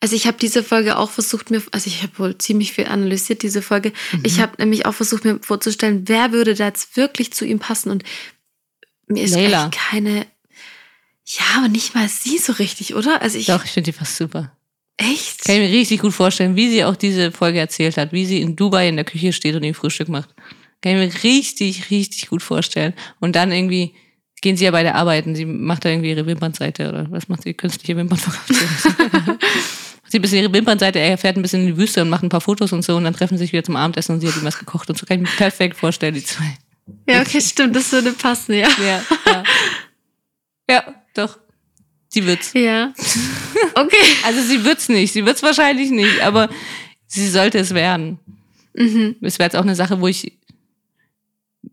A: Also ich habe diese Folge auch versucht mir, also ich habe wohl ziemlich viel analysiert diese Folge. Mhm. Ich habe nämlich auch versucht mir vorzustellen, wer würde da jetzt wirklich zu ihm passen und mir ist Layla. keine, ja, aber nicht mal sie so richtig, oder? Also ich.
B: Doch, ich finde die fast super.
A: Echt?
B: Kann ich mir richtig gut vorstellen, wie sie auch diese Folge erzählt hat, wie sie in Dubai in der Küche steht und ihr Frühstück macht. Kann ich mir richtig, richtig gut vorstellen. Und dann irgendwie gehen sie ja beide arbeiten. Sie macht da irgendwie ihre Wimpernseite oder was macht sie? Künstliche Wimpern verkauft. sie ein bisschen ihre Wimpernseite, er fährt ein bisschen in die Wüste und macht ein paar Fotos und so und dann treffen sie sich wieder zum Abendessen und sie hat ihm was gekocht und so kann ich mir perfekt vorstellen, die zwei.
A: Ja, okay, stimmt, das würde passen, ja.
B: Ja, ja. ja doch. Sie wird's.
A: Ja. Okay.
B: also sie wird's nicht, sie wird's wahrscheinlich nicht, aber sie sollte es werden.
A: Mhm.
B: Es wäre jetzt auch eine Sache, wo ich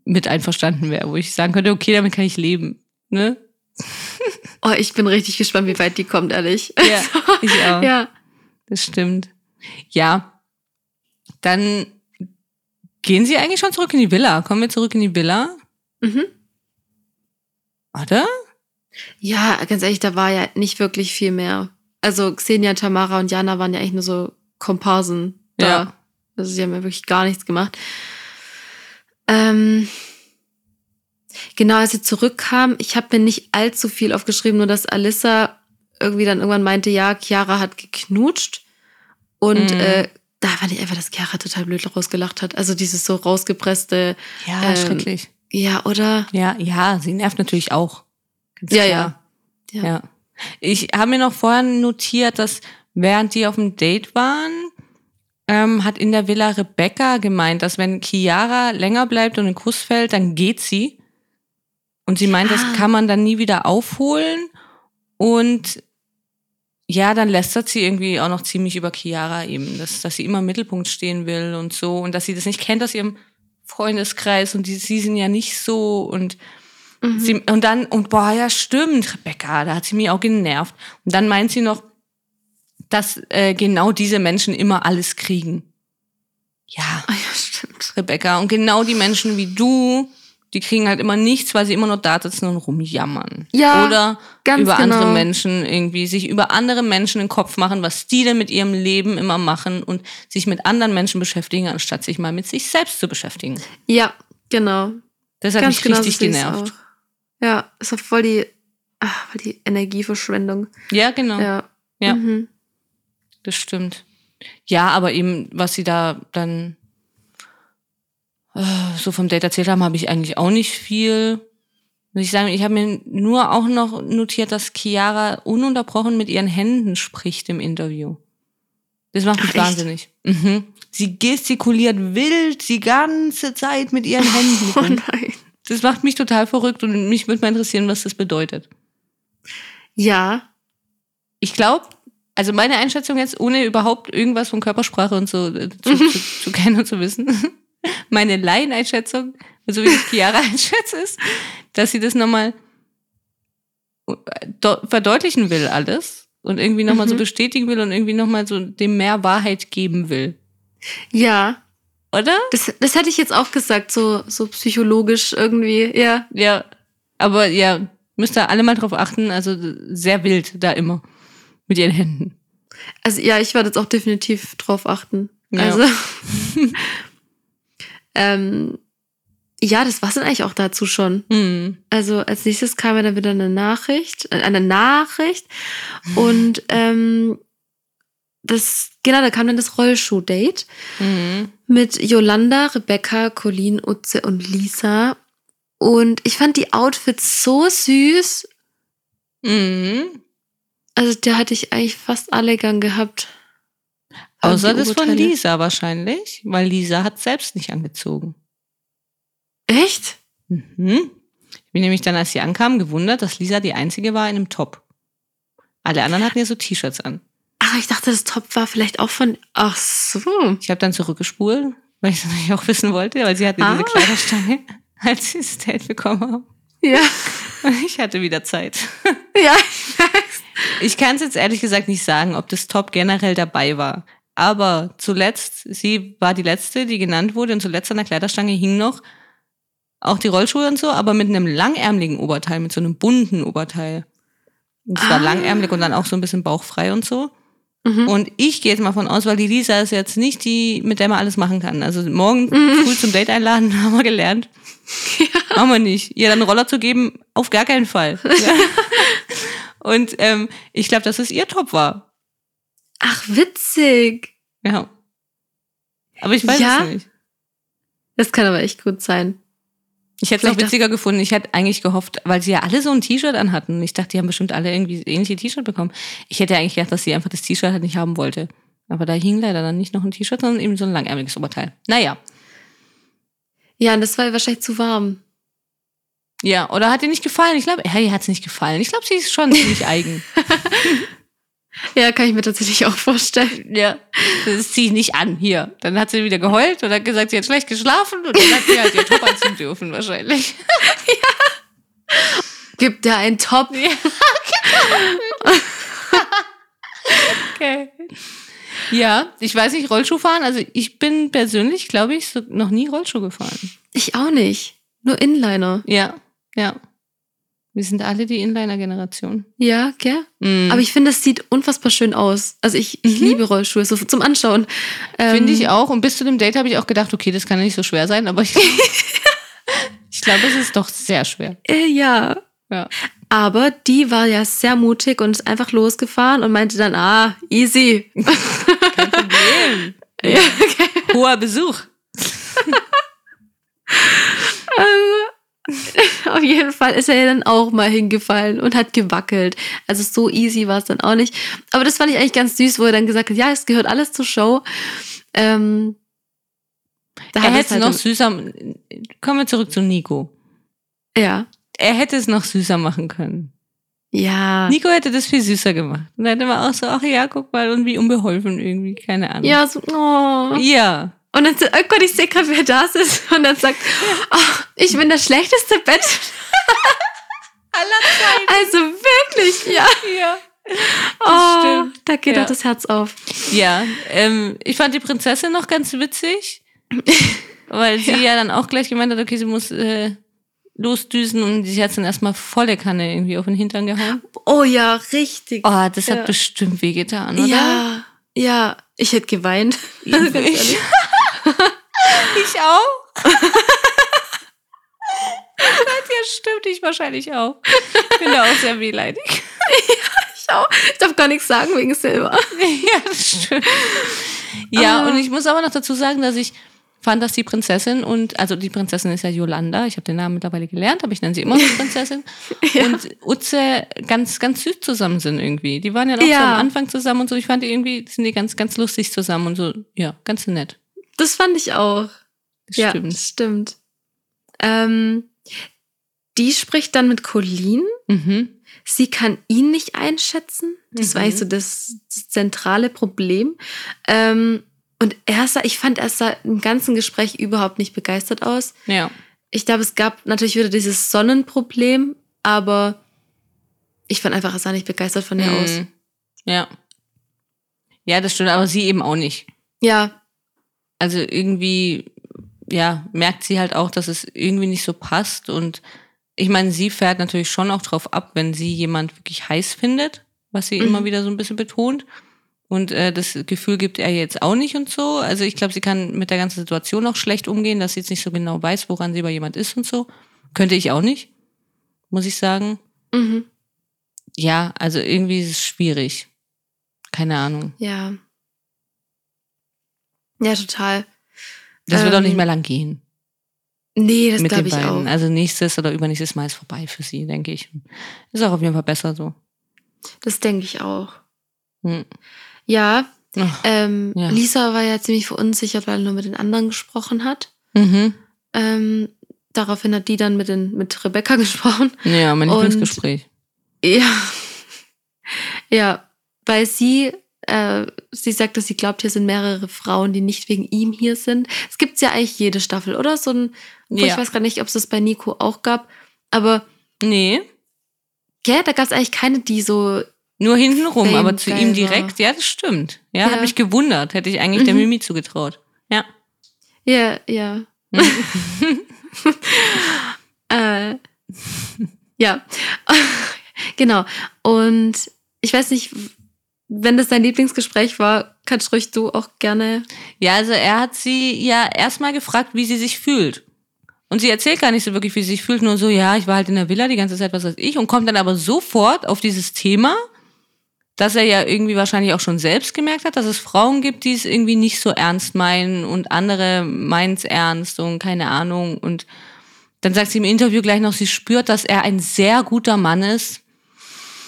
B: mit einverstanden wäre, wo ich sagen könnte, okay, damit kann ich leben. Ne?
A: Oh, ich bin richtig gespannt, wie weit die kommt, ehrlich.
B: Ja, ich auch.
A: Ja.
B: Das stimmt. Ja. Dann gehen sie eigentlich schon zurück in die Villa. Kommen wir zurück in die Villa?
A: Mhm.
B: Oder?
A: Ja, ganz ehrlich, da war ja nicht wirklich viel mehr. Also Xenia, Tamara und Jana waren ja eigentlich nur so Komparsen da. Ja. Also sie haben ja wirklich gar nichts gemacht. Ähm, genau, als sie zurückkam, ich habe mir nicht allzu viel aufgeschrieben, nur dass Alissa irgendwie dann irgendwann meinte, ja, Chiara hat geknutscht. Und mhm. äh, da fand ich einfach, dass Chiara total blöd rausgelacht hat. Also dieses so rausgepresste.
B: Ja, ähm, schrecklich.
A: Ja, oder?
B: Ja, ja, sie nervt natürlich auch.
A: Ja, ja,
B: ja. Ja. Ich habe mir noch vorher notiert, dass während die auf dem Date waren, ähm, hat in der Villa Rebecca gemeint, dass wenn Chiara länger bleibt und einen Kuss fällt, dann geht sie. Und sie meint, das kann man dann nie wieder aufholen. Und ja, dann lästert sie irgendwie auch noch ziemlich über Chiara eben, dass, dass sie immer im Mittelpunkt stehen will und so und dass sie das nicht kennt aus ihrem Freundeskreis und die, sie sind ja nicht so und mhm. sie, und dann, und boah, ja, stimmt, Rebecca, da hat sie mich auch genervt. Und dann meint sie noch, dass äh, genau diese Menschen immer alles kriegen. Ja,
A: oh ja, stimmt.
B: Rebecca. Und genau die Menschen wie du, die kriegen halt immer nichts, weil sie immer nur da sitzen und rumjammern.
A: Ja.
B: Oder über
A: genau.
B: andere Menschen irgendwie, sich über andere Menschen den Kopf machen, was die denn mit ihrem Leben immer machen und sich mit anderen Menschen beschäftigen, anstatt sich mal mit sich selbst zu beschäftigen.
A: Ja, genau.
B: Das hat
A: Ganz
B: mich
A: genau
B: richtig
A: so
B: genervt.
A: Ja, ist auch voll die, ach, voll die Energieverschwendung.
B: Ja, genau.
A: Ja.
B: Ja.
A: Mhm.
B: Das stimmt. Ja, aber eben, was sie da dann äh, so vom Date erzählt haben, habe ich eigentlich auch nicht viel. Muss ich sagen, ich habe mir nur auch noch notiert, dass Chiara ununterbrochen mit ihren Händen spricht im Interview. Das macht mich
A: Ach,
B: wahnsinnig. Mhm. Sie gestikuliert wild die ganze Zeit mit ihren Händen.
A: Oh nein.
B: Das macht mich total verrückt und mich würde mal interessieren, was das bedeutet.
A: Ja,
B: Ich glaube, also meine Einschätzung jetzt, ohne überhaupt irgendwas von Körpersprache und so äh, zu, zu, zu kennen und zu wissen, meine Laieneinschätzung, so wie ich Chiara einschätze, ist, dass sie das nochmal do- verdeutlichen will alles und irgendwie nochmal
A: Mhm.
B: so bestätigen will und irgendwie nochmal so dem mehr Wahrheit geben will.
A: Ja,
B: Oder?
A: das, das hätte ich jetzt auch gesagt, so, so psychologisch irgendwie, ja.
B: Ja. Aber ja, müsst ihr alle mal drauf achten. Also sehr wild da immer. Mit ihren Händen.
A: Also ja, ich werde jetzt auch definitiv drauf achten.
B: Ja.
A: Also ähm, ja, das war's dann eigentlich auch dazu schon.
B: Hm.
A: Also als nächstes kam ja dann wieder eine Nachricht, äh, eine Nachricht und ähm, das genau, da kam dann das Rollschuh-Date
B: Mhm.
A: mit Yolanda, Rebecca, Colleen, Utze und Lisa. Und ich fand die Outfits so süß.
B: Mhm.
A: Also da hatte ich eigentlich fast alle gern gehabt.
B: Außer das von. Lisa wahrscheinlich, weil Lisa hat selbst nicht angezogen.
A: Echt?
B: Mhm. Ich bin nämlich dann, als sie ankam, gewundert, dass Lisa die einzige war in einem Top. Alle anderen hatten ja so T-Shirts an.
A: Ach, ich dachte, das Top war vielleicht auch von. Ach so.
B: Ich habe dann zurückgespult, weil ich es natürlich auch wissen wollte, weil sie hatte
A: Ah.
B: diese Kleiderstange, als sie das Date bekommen haben.
A: Ja.
B: Ich hatte wieder Zeit.
A: Ja, ich weiß.
B: Ich kann es jetzt ehrlich gesagt nicht sagen, ob das Top generell dabei war. Aber zuletzt, sie war die letzte, die genannt wurde und zuletzt an der Kleiderstange hing noch auch die Rollschuhe und so, aber mit einem langärmeligen Oberteil, mit so einem bunten Oberteil. Und es war
A: Ah.
B: langärmelig und dann auch so ein bisschen bauchfrei und so.
A: Mhm.
B: Und ich gehe jetzt mal von aus, weil die Lisa ist jetzt nicht die, mit der man alles machen kann. Also morgen
A: Mhm.
B: früh zum Date einladen, haben wir gelernt. Machen wir nicht. Ihr dann einen Roller zu geben, auf gar keinen Fall. Ja. Und ähm, ich glaube, dass es ihr Top war.
A: Ach, witzig.
B: Ja. Aber ich weiß
A: Ja?
B: es nicht.
A: Das kann aber echt gut sein.
B: Ich hätte es auch
A: Vielleicht
B: witziger gefunden. Ich hätte eigentlich gehofft, weil sie ja alle so ein T-Shirt anhatten. Ich dachte, die haben bestimmt alle irgendwie ähnliche T-Shirt bekommen. Ich hätte eigentlich gedacht, dass sie einfach das T-Shirt halt nicht haben wollte. Aber da hing leider dann nicht noch ein T-Shirt, sondern eben so ein langärmeliges Oberteil. Naja.
A: Ja, und das war wahrscheinlich zu warm.
B: Ja, oder hat ihr nicht gefallen? Ich glaube, hey, ihr hat es nicht gefallen. Ich glaube, sie ist schon ziemlich eigen.
A: Ja, kann ich mir tatsächlich auch vorstellen.
B: Ja. Das ziehe ich nicht an, hier. Dann hat sie wieder geheult und hat gesagt, sie hat schlecht geschlafen und dann hat sie halt ihr Top anziehen dürfen, wahrscheinlich.
A: Gibt da ein Top?
B: Ja, okay. Ja, ich weiß nicht, Rollschuh fahren. Also ich bin persönlich, glaube ich, so noch nie Rollschuh gefahren.
A: Ich auch nicht. Nur Inliner.
B: Ja, ja. Wir sind alle die Inliner-Generation.
A: Ja, gell?
B: Mhm.
A: Aber ich finde, es sieht unfassbar schön aus. Also ich, ich
B: Mhm.
A: liebe Rollschuhe, so zum Anschauen. Ähm,
B: Finde ich auch. Und bis zu dem Date habe ich auch gedacht, okay, das kann ja nicht so schwer sein, aber ich, ich glaube, es ist doch sehr schwer.
A: Äh, ja.
B: Ja.
A: Aber die war ja sehr mutig und ist einfach losgefahren und meinte dann, ah, easy.
B: Kein Problem.
A: ja, okay.
B: Hoher Besuch.
A: Auf jeden Fall ist er ja dann auch mal hingefallen und hat gewackelt. Also so easy war es dann auch nicht. Aber das fand ich eigentlich ganz süß, wo er dann gesagt hat, ja, es gehört alles zur Show. Ähm, da
B: Er hätte es
A: halt
B: noch süßer. Kommen wir zurück zu Nico.
A: Ja.
B: Er hätte es noch süßer machen können.
A: Ja.
B: Nico hätte das viel süßer gemacht. Und dann hätte man auch so, ach ja, guck mal, und wie unbeholfen irgendwie, keine Ahnung.
A: Ja, so, oh.
B: Ja.
A: Und dann, oh Gott, ich sehe gerade, wer das ist. Und dann sagt, oh, ich bin das schlechteste Bett.
B: Aller Zeiten.
A: Also wirklich, ja.
B: Ja.
A: Oh,
B: stimmt.
A: da geht
B: Ja.
A: doch das Herz auf.
B: Ja, ähm, ich fand die Prinzessin noch ganz witzig, weil sie ja. dann auch gleich gemeint hat, okay, sie muss äh, losdüsen und sie hat dann erstmal volle Kanne irgendwie auf den Hintern gehauen.
A: Oh ja, richtig.
B: Oh, das
A: Ja.
B: hat bestimmt wehgetan, oder?
A: ja, ja. Ich hätte geweint.
B: Ich,
A: ehrlich.
B: ich auch. ja, stimmt, ich wahrscheinlich auch. Ich bin da auch sehr wehleidig.
A: Ich auch. Ich darf gar nichts sagen wegen Silber.
B: ja, das stimmt. Ja,
A: Ah.
B: und ich muss aber noch dazu sagen, dass ich fand, dass die Prinzessin und, also die Prinzessin ist ja Yolanda, ich habe den Namen mittlerweile gelernt, aber ich nenne sie immer noch Prinzessin.
A: Ja.
B: Und Utze ganz, ganz süß zusammen sind irgendwie. Die waren ja auch so
A: Ja.
B: am Anfang zusammen und so. Ich fand die irgendwie, sind die ganz, ganz lustig zusammen und so, ja, ganz nett.
A: Das fand ich auch.
B: Das
A: Ja,
B: stimmt.
A: stimmt. Ähm, die spricht dann mit Colleen.
B: Mhm.
A: Sie kann ihn nicht einschätzen. Das war
B: Mhm.
A: eigentlich so das, das zentrale Problem. Ähm, und er sah, ich fand, er sah im ganzen Gespräch überhaupt nicht begeistert aus.
B: Ja.
A: Ich glaube, es gab natürlich wieder dieses Sonnenproblem, aber ich fand einfach, er sah nicht begeistert von ihr aus.
B: Mhm. Ja. Ja, das stimmt, aber sie eben auch nicht.
A: Ja.
B: Also irgendwie, ja, merkt sie halt auch, dass es irgendwie nicht so passt. Und ich meine, sie fährt natürlich schon auch drauf ab, wenn sie jemand wirklich heiß findet, was sie mhm. immer wieder so ein bisschen betont. Und äh, das Gefühl gibt er jetzt auch nicht und so. Also ich glaube, sie kann mit der ganzen Situation auch schlecht umgehen, dass sie jetzt nicht so genau weiß, woran sie bei jemand ist und so. Könnte ich auch nicht, muss ich sagen. Mhm. Ja, also irgendwie ist es schwierig. Keine Ahnung.
A: Ja. Ja, total.
B: Das ähm, wird auch nicht ähm, mehr lang gehen.
A: Nee, das glaube ich beiden.
B: auch. Also nächstes oder übernächstes Mal ist vorbei für sie, denke ich. Ist auch auf jeden Fall besser so.
A: Das denke ich auch. Hm. Ja, ähm, ja, Lisa war ja ziemlich verunsichert, weil er nur mit den anderen gesprochen hat. Mhm. Ähm, daraufhin hat die dann mit, den, mit Rebecca gesprochen.
B: Ja, mein Lieblingsgespräch.
A: Ja. Ja, weil sie, äh, sie sagt, dass sie glaubt, hier sind mehrere Frauen, die nicht wegen ihm hier sind. Es gibt ja eigentlich jede Staffel, oder? So ein, ja. ich weiß gar nicht, ob es das bei Nico auch gab, aber.
B: Nee.
A: Ja, da gab es eigentlich keine, die so.
B: Nur hintenrum, aber zu ihm direkt, ja, das stimmt. Ja, ja, hat mich gewundert. Hätte ich eigentlich mhm. der Mimi zugetraut. Ja.
A: Ja, ja. äh, ja. genau. Und ich weiß nicht, wenn das dein Lieblingsgespräch war, kannst ruhig du auch gerne.
B: Ja, also er hat sie ja erstmal gefragt, wie sie sich fühlt. Und sie erzählt gar nicht so wirklich, wie sie sich fühlt, nur so, ja, ich war halt in der Villa die ganze Zeit, was weiß ich, und kommt dann aber sofort auf dieses Thema, dass er ja irgendwie wahrscheinlich auch schon selbst gemerkt hat, dass es Frauen gibt, die es irgendwie nicht so ernst meinen und andere meinen es ernst und keine Ahnung. Und dann sagt sie im Interview gleich noch, sie spürt, dass er ein sehr guter Mann ist.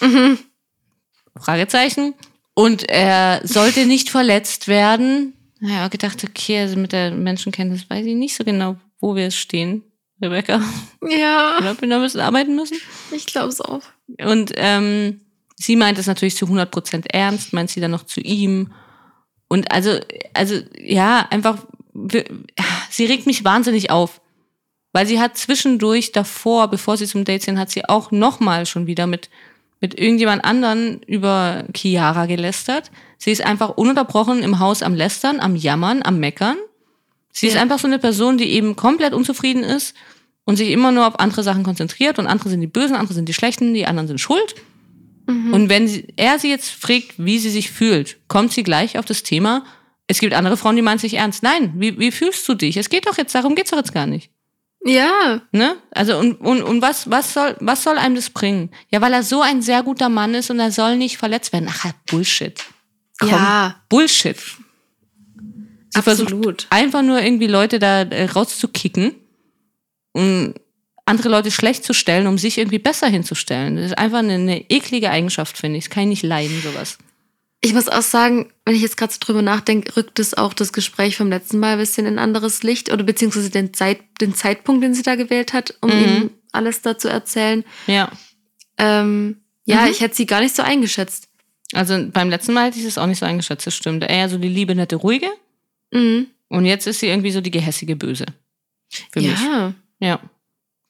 B: Mhm. Fragezeichen. Und er sollte nicht verletzt werden. Naja, gedacht, okay, also mit der Menschenkenntnis weiß ich nicht so genau, wo wir stehen, Rebecca.
A: Ja.
B: Oder ob wir da ein bisschen arbeiten müssen.
A: Ich glaube es auch.
B: Und ähm, sie meint es natürlich zu 100 Prozent ernst, meint sie dann noch zu ihm. Und also, also ja, einfach, sie regt mich wahnsinnig auf. Weil sie hat zwischendurch davor, bevor sie zum Date sind, hat sie auch nochmal schon wieder mit mit irgendjemand anderen über Chiara gelästert. Sie ist einfach ununterbrochen im Haus am Lästern, am Jammern, am Meckern. Sie ja. ist einfach so eine Person, die eben komplett unzufrieden ist und sich immer nur auf andere Sachen konzentriert und andere sind die Bösen, andere sind die Schlechten, die anderen sind schuld. Mhm. Und wenn sie, er sie jetzt fragt, wie sie sich fühlt, kommt sie gleich auf das Thema, es gibt andere Frauen, die meinen sich ernst. Nein, wie, wie fühlst du dich? Es geht doch jetzt, darum geht's doch jetzt gar nicht.
A: Ja.
B: Ne? Also und, und, und was, was, soll, was soll einem das bringen? Ja, weil er so ein sehr guter Mann ist und er soll nicht verletzt werden. Ach, Bullshit. Komm,
A: ja.
B: Bullshit. Sie Absolut. versucht einfach nur irgendwie Leute da äh, rauszukicken und andere Leute schlecht zu stellen, um sich irgendwie besser hinzustellen. Das ist einfach eine, eine eklige Eigenschaft, finde ich. Das kann ich nicht leiden, sowas.
A: Ich muss auch sagen, wenn ich jetzt gerade so drüber nachdenke, rückt es auch das Gespräch vom letzten Mal ein bisschen in anderes Licht oder beziehungsweise den, Zeit, den Zeitpunkt, den sie da gewählt hat, um mhm. ihm alles da zu erzählen.
B: Ja.
A: Ähm, ja, mhm. ich hätte sie gar nicht so eingeschätzt.
B: Also beim letzten Mal hätte ich es auch nicht so eingeschätzt, das stimmt. Eher so die liebe, nette, ruhige. Mhm. Und jetzt ist sie irgendwie so die gehässige Böse. Für ja. mich. Ja.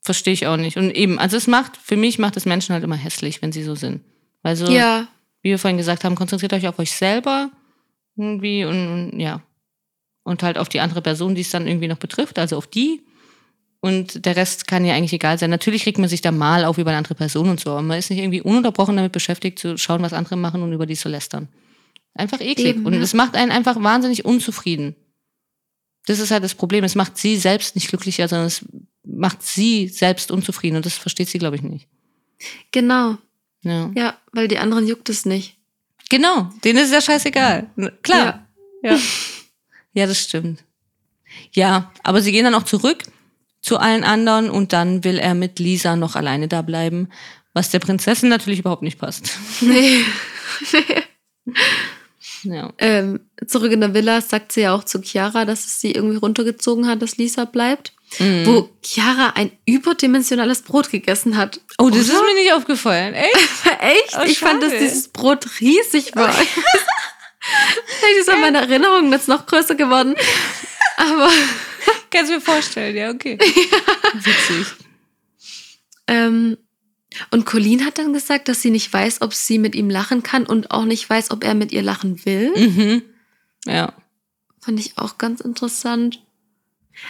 B: Verstehe ich auch nicht. Und eben, also es macht, für mich macht es Menschen halt immer hässlich, wenn sie so sind. Weil so, ja wie wir vorhin gesagt haben, konzentriert euch auf euch selber irgendwie und, und ja. Und halt auf die andere Person, die es dann irgendwie noch betrifft, also auf die. Und der Rest kann ja eigentlich egal sein. Natürlich regt man sich da mal auf über eine andere Person und so, aber man ist nicht irgendwie ununterbrochen damit beschäftigt, zu schauen, was andere machen und über die zu lästern. Einfach eklig. Eben, und es macht einen einfach wahnsinnig unzufrieden. Das ist halt das Problem. Es macht sie selbst nicht glücklicher, sondern es macht sie selbst unzufrieden und das versteht sie, glaube ich, nicht.
A: Genau.
B: Ja.
A: ja, weil die anderen juckt es nicht.
B: Genau, denen ist es ja scheißegal. Klar. Ja. ja. Ja, das stimmt. Ja, aber sie gehen dann auch zurück zu allen anderen und dann will er mit Lisa noch alleine da bleiben, was der Prinzessin natürlich überhaupt nicht passt.
A: Nee. ja. Ähm, zurück in der Villa sagt sie ja auch zu Chiara, dass es sie irgendwie runtergezogen hat, dass Lisa bleibt mhm. wo Chiara ein überdimensionales Brot gegessen hat.
B: Oh, das Oder? ist mir nicht aufgefallen. Echt?
A: Echt? Oh, ich fand, dass dieses Brot riesig war. Vielleicht ist ja. meine Erinnerung jetzt noch größer geworden. Aber.
B: Kannst du mir vorstellen, ja, okay. Ja. Witzig.
A: Ähm, Und Colleen hat dann gesagt, dass sie nicht weiß, ob sie mit ihm lachen kann und auch nicht weiß, ob er mit ihr lachen will.
B: Mhm. Ja.
A: Fand ich auch ganz interessant.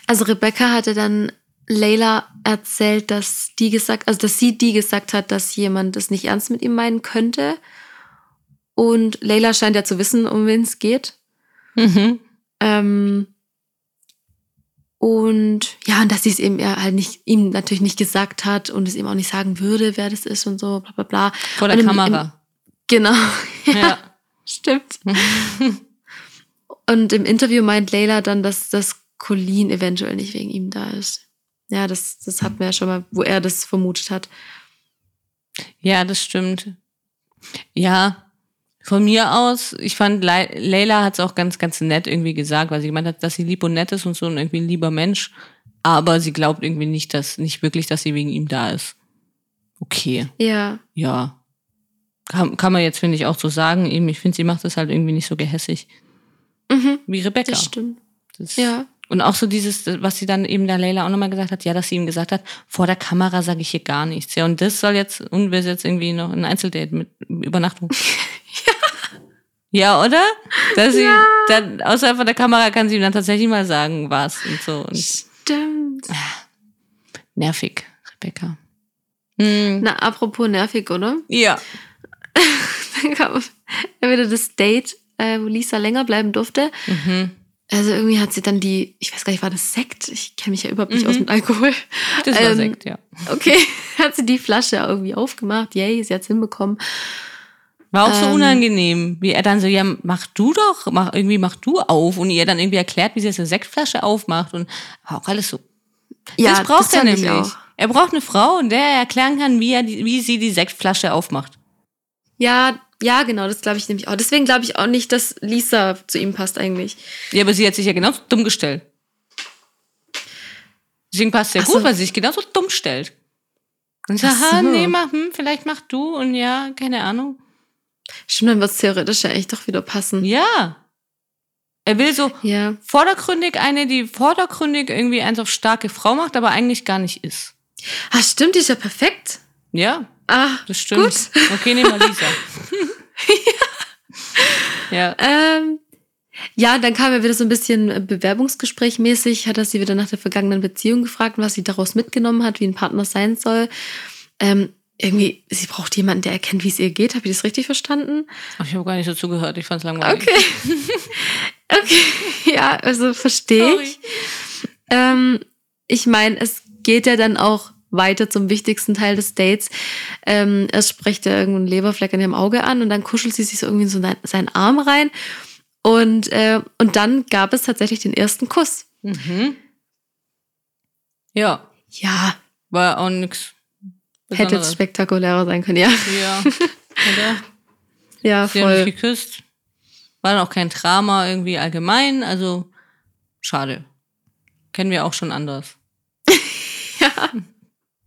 A: Also Rebecca hatte dann Layla erzählt, dass die gesagt, also dass sie die gesagt hat, dass jemand es nicht ernst mit ihm meinen könnte. Und Layla scheint ja zu wissen, um wen es geht.
B: Mhm.
A: Ähm, und ja, und dass sie es eben ja halt nicht, ihm natürlich nicht gesagt hat und es ihm auch nicht sagen würde, wer das ist und so, bla bla bla.
B: Vor der
A: im-
B: Kamera.
A: Im, genau. ja,
B: Ja.
A: stimmt. und im Interview meint Layla dann, dass das Colleen eventuell nicht wegen ihm da ist. Ja, das, das hatten wir ja schon mal, wo er das vermutet hat.
B: Ja, das stimmt. Ja, von mir aus, ich fand, Le- Leila hat es auch ganz, ganz nett irgendwie gesagt, weil sie gemeint hat, dass sie lieb und nett ist und so und irgendwie ein lieber Mensch. Aber sie glaubt irgendwie nicht, dass, nicht wirklich, dass sie wegen ihm da ist. Okay,
A: Ja.
B: ja. Kann, kann man jetzt, finde ich, auch so sagen. Eben, ich finde, sie macht das halt irgendwie nicht so gehässig
A: Mhm,
B: wie Rebecca.
A: das stimmt.
B: Das-
A: Ja.
B: Und auch so dieses, was sie dann eben der Leila auch nochmal gesagt hat, ja, dass sie ihm gesagt hat, vor der Kamera sage ich hier gar nichts. Ja, und das soll jetzt, und wir jetzt irgendwie noch ein Einzeldate mit Übernachtung. ja. oder? Dass sie dann, außerhalb von der Kamera kann sie ihm dann tatsächlich mal sagen, was und so. Und
A: Stimmt.
B: nervig, Rebecca. Hm,
A: Na, apropos nervig, oder?
B: ja.
A: Dann kam ja wieder das Date, äh, wo Lisa länger bleiben durfte.
B: Mhm.
A: Also irgendwie hat sie dann die, ich weiß gar nicht, war das Sekt? Ich kenne mich ja überhaupt nicht aus mit Alkohol.
B: Das war
A: Ähm,
B: Sekt, ja.
A: Okay, hat sie die Flasche irgendwie aufgemacht. Yay, sie hat's hinbekommen.
B: War auch so
A: Ähm.
B: unangenehm, wie er dann so, ja, mach du doch, mach, irgendwie mach du auf. Und ihr dann irgendwie erklärt, wie sie jetzt eine Sektflasche aufmacht und war auch alles so
A: Ja,
B: das braucht er
A: fand ich
B: nämlich.
A: auch.
B: Er braucht eine Frau, in der er erklären kann, wie, er die, wie sie die Sektflasche aufmacht.
A: Ja, ja, genau, das glaube ich nämlich auch. Deswegen glaube ich auch nicht, dass Lisa zu ihm passt eigentlich.
B: Ja, aber sie hat sich ja genauso dumm gestellt. Deswegen passt ja gut,
A: so.
B: weil sie sich genauso dumm stellt. Und sagt,
A: so.
B: nee, mach, hm, vielleicht mach du und ja, keine Ahnung.
A: Stimmt, dann wird's theoretisch ja eigentlich doch wieder passen.
B: Ja. Er will so
A: Ja.
B: vordergründig eine, die vordergründig irgendwie eins auf starke Frau macht, aber eigentlich gar nicht ist.
A: Ah, stimmt, die ist ja perfekt.
B: Ja,
A: Ah,
B: das stimmt.
A: Gut.
B: Okay, nehmen wir Lisa. ja.
A: Ähm, ja, dann kam ja wieder so ein bisschen Bewerbungsgespräch mäßig, hat er sie wieder nach der vergangenen Beziehung gefragt, was sie daraus mitgenommen hat, wie ein Partner sein soll. Ähm, irgendwie, sie braucht jemanden, der erkennt, wie es ihr geht. Habe ich das richtig verstanden?
B: Ich habe gar nicht so zugehört, ich fand's langweilig.
A: Okay. okay, ja, also verstehe ich. Ähm, ich meine, es geht ja dann auch weiter zum wichtigsten Teil des Dates. Ähm, erst spricht er irgendeinen Leberfleck an ihrem Auge an und dann kuschelt sie sich so irgendwie in so seinen, Arm rein. Und, äh, und dann gab es tatsächlich den ersten Kuss.
B: Mhm. Ja,
A: Ja,
B: war auch nix.
A: hätte
B: Besonderes.
A: spektakulärer sein können, ja.
B: Ja, oder?
A: Ja,
B: Sie haben sich
A: voll.
B: geküsst. War dann auch kein Drama irgendwie allgemein, also schade. Kennen wir auch schon anders.
A: Ja.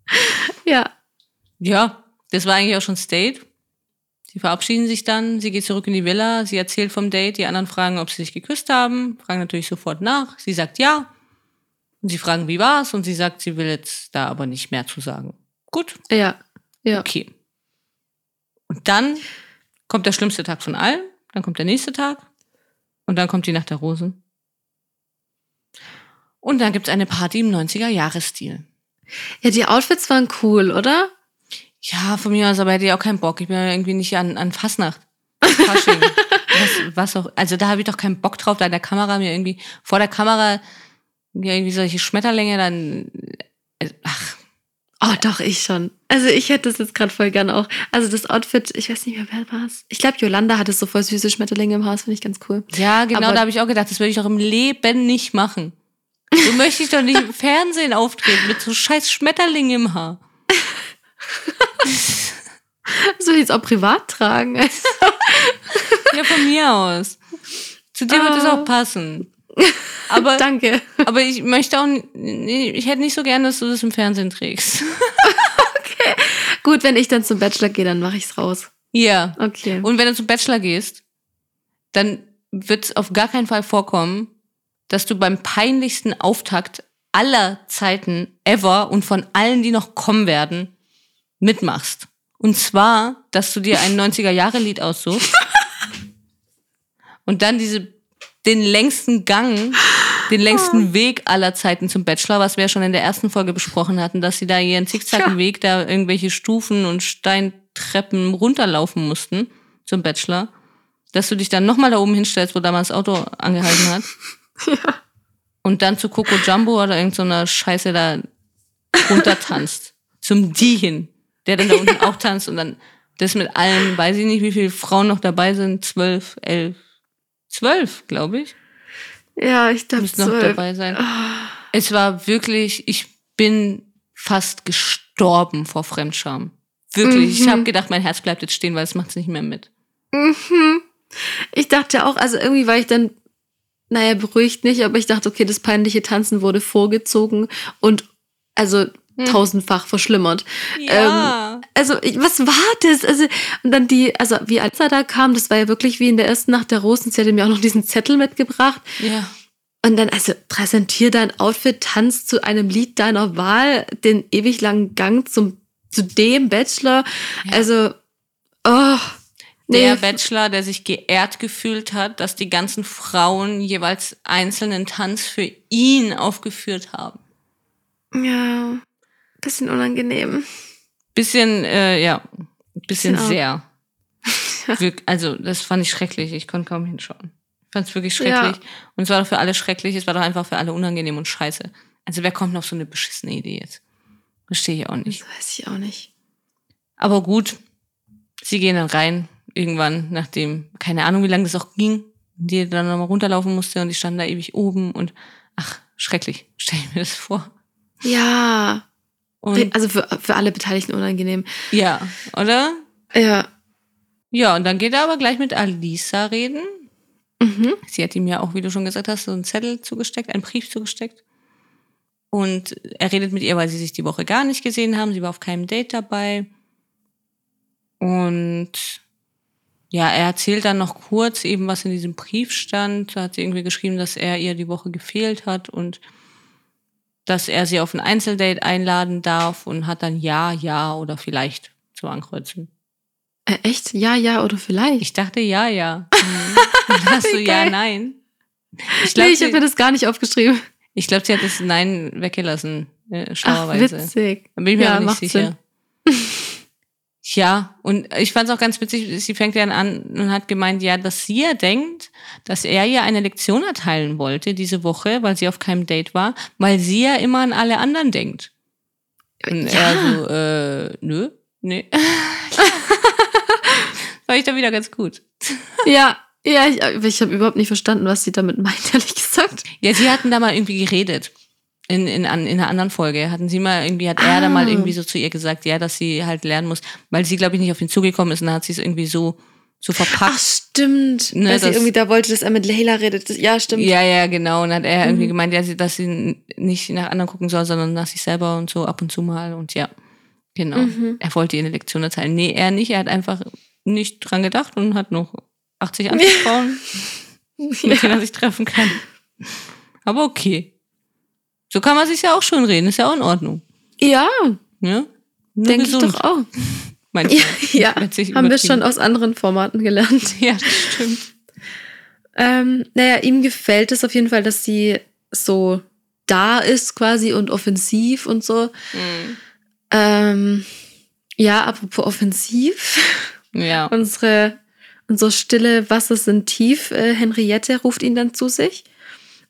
A: ja.
B: Ja, das war eigentlich auch schon State. Sie verabschieden sich dann, sie geht zurück in die Villa, sie erzählt vom Date, die anderen fragen, ob sie sich geküsst haben, fragen natürlich sofort nach. Sie sagt ja. Und sie fragen, wie war's? Und sie sagt, sie will jetzt da aber nicht mehr zu sagen. Gut,
A: Ja. Ja.
B: Okay. Und dann kommt der schlimmste Tag von allen, dann kommt der nächste Tag und dann kommt die Nacht der Rosen. Und dann gibt's eine Party im 90er-Jahres-Stil.
A: Ja, die Outfits waren cool, oder?
B: Ja, von mir aus, aber hätte ich auch keinen Bock. Ich bin ja irgendwie nicht an, an Fasnacht. Fasching. was, was auch. Also da habe ich doch keinen Bock drauf, da in der Kamera mir irgendwie vor der Kamera ja, irgendwie solche Schmetterlinge dann. äh, Ach,
A: Oh, doch, ich schon. Also ich hätte das jetzt gerade voll gern auch. Also das Outfit, ich weiß nicht mehr, wer war es. Ich glaube, Yolanda hatte so voll süße Schmetterlinge im Haus, finde ich ganz cool.
B: Ja, genau,
A: Aber-
B: da habe ich auch gedacht, das würde ich doch im Leben nicht machen. So möchte ich doch nicht im Fernsehen auftreten mit so scheiß Schmetterlingen im Haar.
A: Will ich jetzt auch privat tragen.
B: Ja, von mir aus. Zu dir wird es
A: Ah.
B: auch passen. Aber,
A: Danke.
B: aber ich möchte auch, ich hätte nicht so gern, dass du das im Fernsehen trägst.
A: Gut, wenn ich dann zum Bachelor gehe, dann mache ich's raus.
B: Ja.
A: Okay.
B: Und wenn du zum Bachelor gehst, dann wird es auf gar keinen Fall vorkommen, dass du beim peinlichsten Auftakt aller Zeiten ever und von allen, die noch kommen werden, mitmachst. Und zwar, dass du dir ein 90er-Jahre-Lied aussuchst und dann diese, den längsten Gang, den längsten Weg aller Zeiten zum Bachelor, was wir ja schon in der ersten Folge besprochen hatten, dass sie da ihren Zickzackenweg, da irgendwelche Stufen und Steintreppen runterlaufen mussten zum Bachelor, dass du dich dann nochmal da oben hinstellst, wo damals das Auto angehalten hat.
A: Ja.
B: Und dann zu Coco Jumbo oder irgendeiner so Scheiße da runter tanzt. Zum Die hin. Der dann da unten auch tanzt und dann das mit allen, weiß ich nicht, wie viele Frauen noch dabei sind, zwölf, elf, zwölf, glaube ich.
A: Ja, ich glaube
B: Müssen noch dabei sein. Es war wirklich, ich bin fast gestorben vor Fremdscham. Wirklich. Ich habe gedacht, mein Herz bleibt jetzt stehen, weil es macht's nicht mehr mit.
A: Ich dachte auch, also irgendwie war ich dann, naja, beruhigt nicht, aber ich dachte, okay, das peinliche Tanzen wurde vorgezogen und also tausendfach verschlimmert.
B: Ja.
A: Ähm, also, ich, was war das? Also, und dann die, also wie als er da kam, das war ja wirklich wie in der ersten Nacht der Rosen, sie hatte mir auch noch diesen Zettel mitgebracht.
B: Ja.
A: Und dann, also, präsentier dein Outfit, tanz zu einem Lied deiner Wahl, den ewig langen Gang zum, zu dem Bachelor. Also, oh. Nee,
B: Der Bachelor, der sich geehrt gefühlt hat, dass die ganzen Frauen jeweils einzelnen Tanz für ihn aufgeführt haben.
A: ja, bisschen unangenehm.
B: Bisschen, äh, ja, bisschen
A: Bisschen
B: sehr. Also, das fand ich schrecklich. Ich konnte kaum hinschauen. Ich fand es wirklich schrecklich. Und es war doch für alle schrecklich. Es war doch einfach für alle unangenehm und scheiße. Also, wer kommt auf so eine beschissene Idee jetzt? Verstehe ich auch nicht.
A: Das weiß ich auch nicht.
B: Aber gut, sie gehen dann rein, irgendwann, nachdem, keine Ahnung, wie lange das auch ging, die dann nochmal runterlaufen musste und die standen da ewig oben und ach, schrecklich, stell ich mir das vor.
A: Ja,
B: Und
A: also für, für alle Beteiligten unangenehm.
B: ja, oder?
A: Ja.
B: Ja, und dann geht er aber gleich mit Alisa reden.
A: Mhm.
B: Sie hat ihm ja auch, wie du schon gesagt hast, so einen Zettel zugesteckt, einen Brief zugesteckt. Und er redet mit ihr, weil sie sich die Woche gar nicht gesehen haben. Sie war auf keinem Date dabei. Und ja, er erzählt dann noch kurz eben, was in diesem Brief stand. Da hat sie irgendwie geschrieben, dass er ihr die Woche gefehlt hat und dass er sie auf ein Einzeldate einladen darf und hat dann ja, ja oder vielleicht zu ankreuzen.
A: Äh, echt? Ja, ja oder vielleicht?
B: Ich dachte ja, ja. Mhm. Hast du ja, nein. Ich
A: nee,
B: glaube,
A: ich habe mir das gar nicht aufgeschrieben.
B: ich glaub, sie hat das Nein weggelassen, äh,
A: Ach,
B: schlauerweise.
A: witzig.
B: Da bin ich mir
A: Ja,
B: aber nicht sicher. Ja, und ich fand es auch ganz witzig, sie fängt ja an und hat gemeint, ja, dass sie ja denkt, dass er ihr eine Lektion erteilen wollte diese Woche, weil sie auf keinem Date war, weil sie ja immer an alle anderen denkt. Und
A: Ja.
B: er so, äh, nö, nee. War ich da wieder ganz gut.
A: Ja, ja, ich, ich habe überhaupt nicht verstanden, was sie damit meint, ehrlich gesagt.
B: Ja, sie hatten da mal irgendwie geredet. In, in, an- in einer anderen Folge hatten sie mal irgendwie, hat er da mal
A: Ah.
B: irgendwie so zu ihr gesagt, ja, dass sie halt lernen muss, weil sie, glaube ich, nicht auf ihn zugekommen ist und dann hat sie es irgendwie so, so
A: Ach,
B: verpackt.
A: stimmt.
B: Ne,
A: Weil sie irgendwie da wollte, dass er mit Leila redet. Das, ja, stimmt.
B: Ja, ja, genau. Und dann hat er
A: Mhm.
B: irgendwie gemeint, ja, dass sie nicht nach anderen gucken soll, sondern nach sich selber und so ab und zu mal. Und ja, genau.
A: Mhm.
B: Er wollte ihr eine Lektion erteilen. Nee, er nicht. Er hat einfach nicht dran gedacht und hat noch 80 andere Frauen, mit denen er sich treffen kann. Aber okay. So kann man sich ja auch schon reden. Ist ja auch in Ordnung.
A: Ja,
B: Ja?
A: Denke ich doch auch.
B: manchmal.
A: Ja, ja. Haben wir schon aus anderen Formaten gelernt.
B: Ja, das stimmt.
A: Ähm, naja, ihm gefällt es auf jeden Fall, dass sie so da ist quasi und offensiv und so.
B: Mhm.
A: Ähm, ja, apropos offensiv.
B: Ja.
A: unsere, unsere stille Wasser sind tief. Äh, Henriette ruft ihn dann zu sich.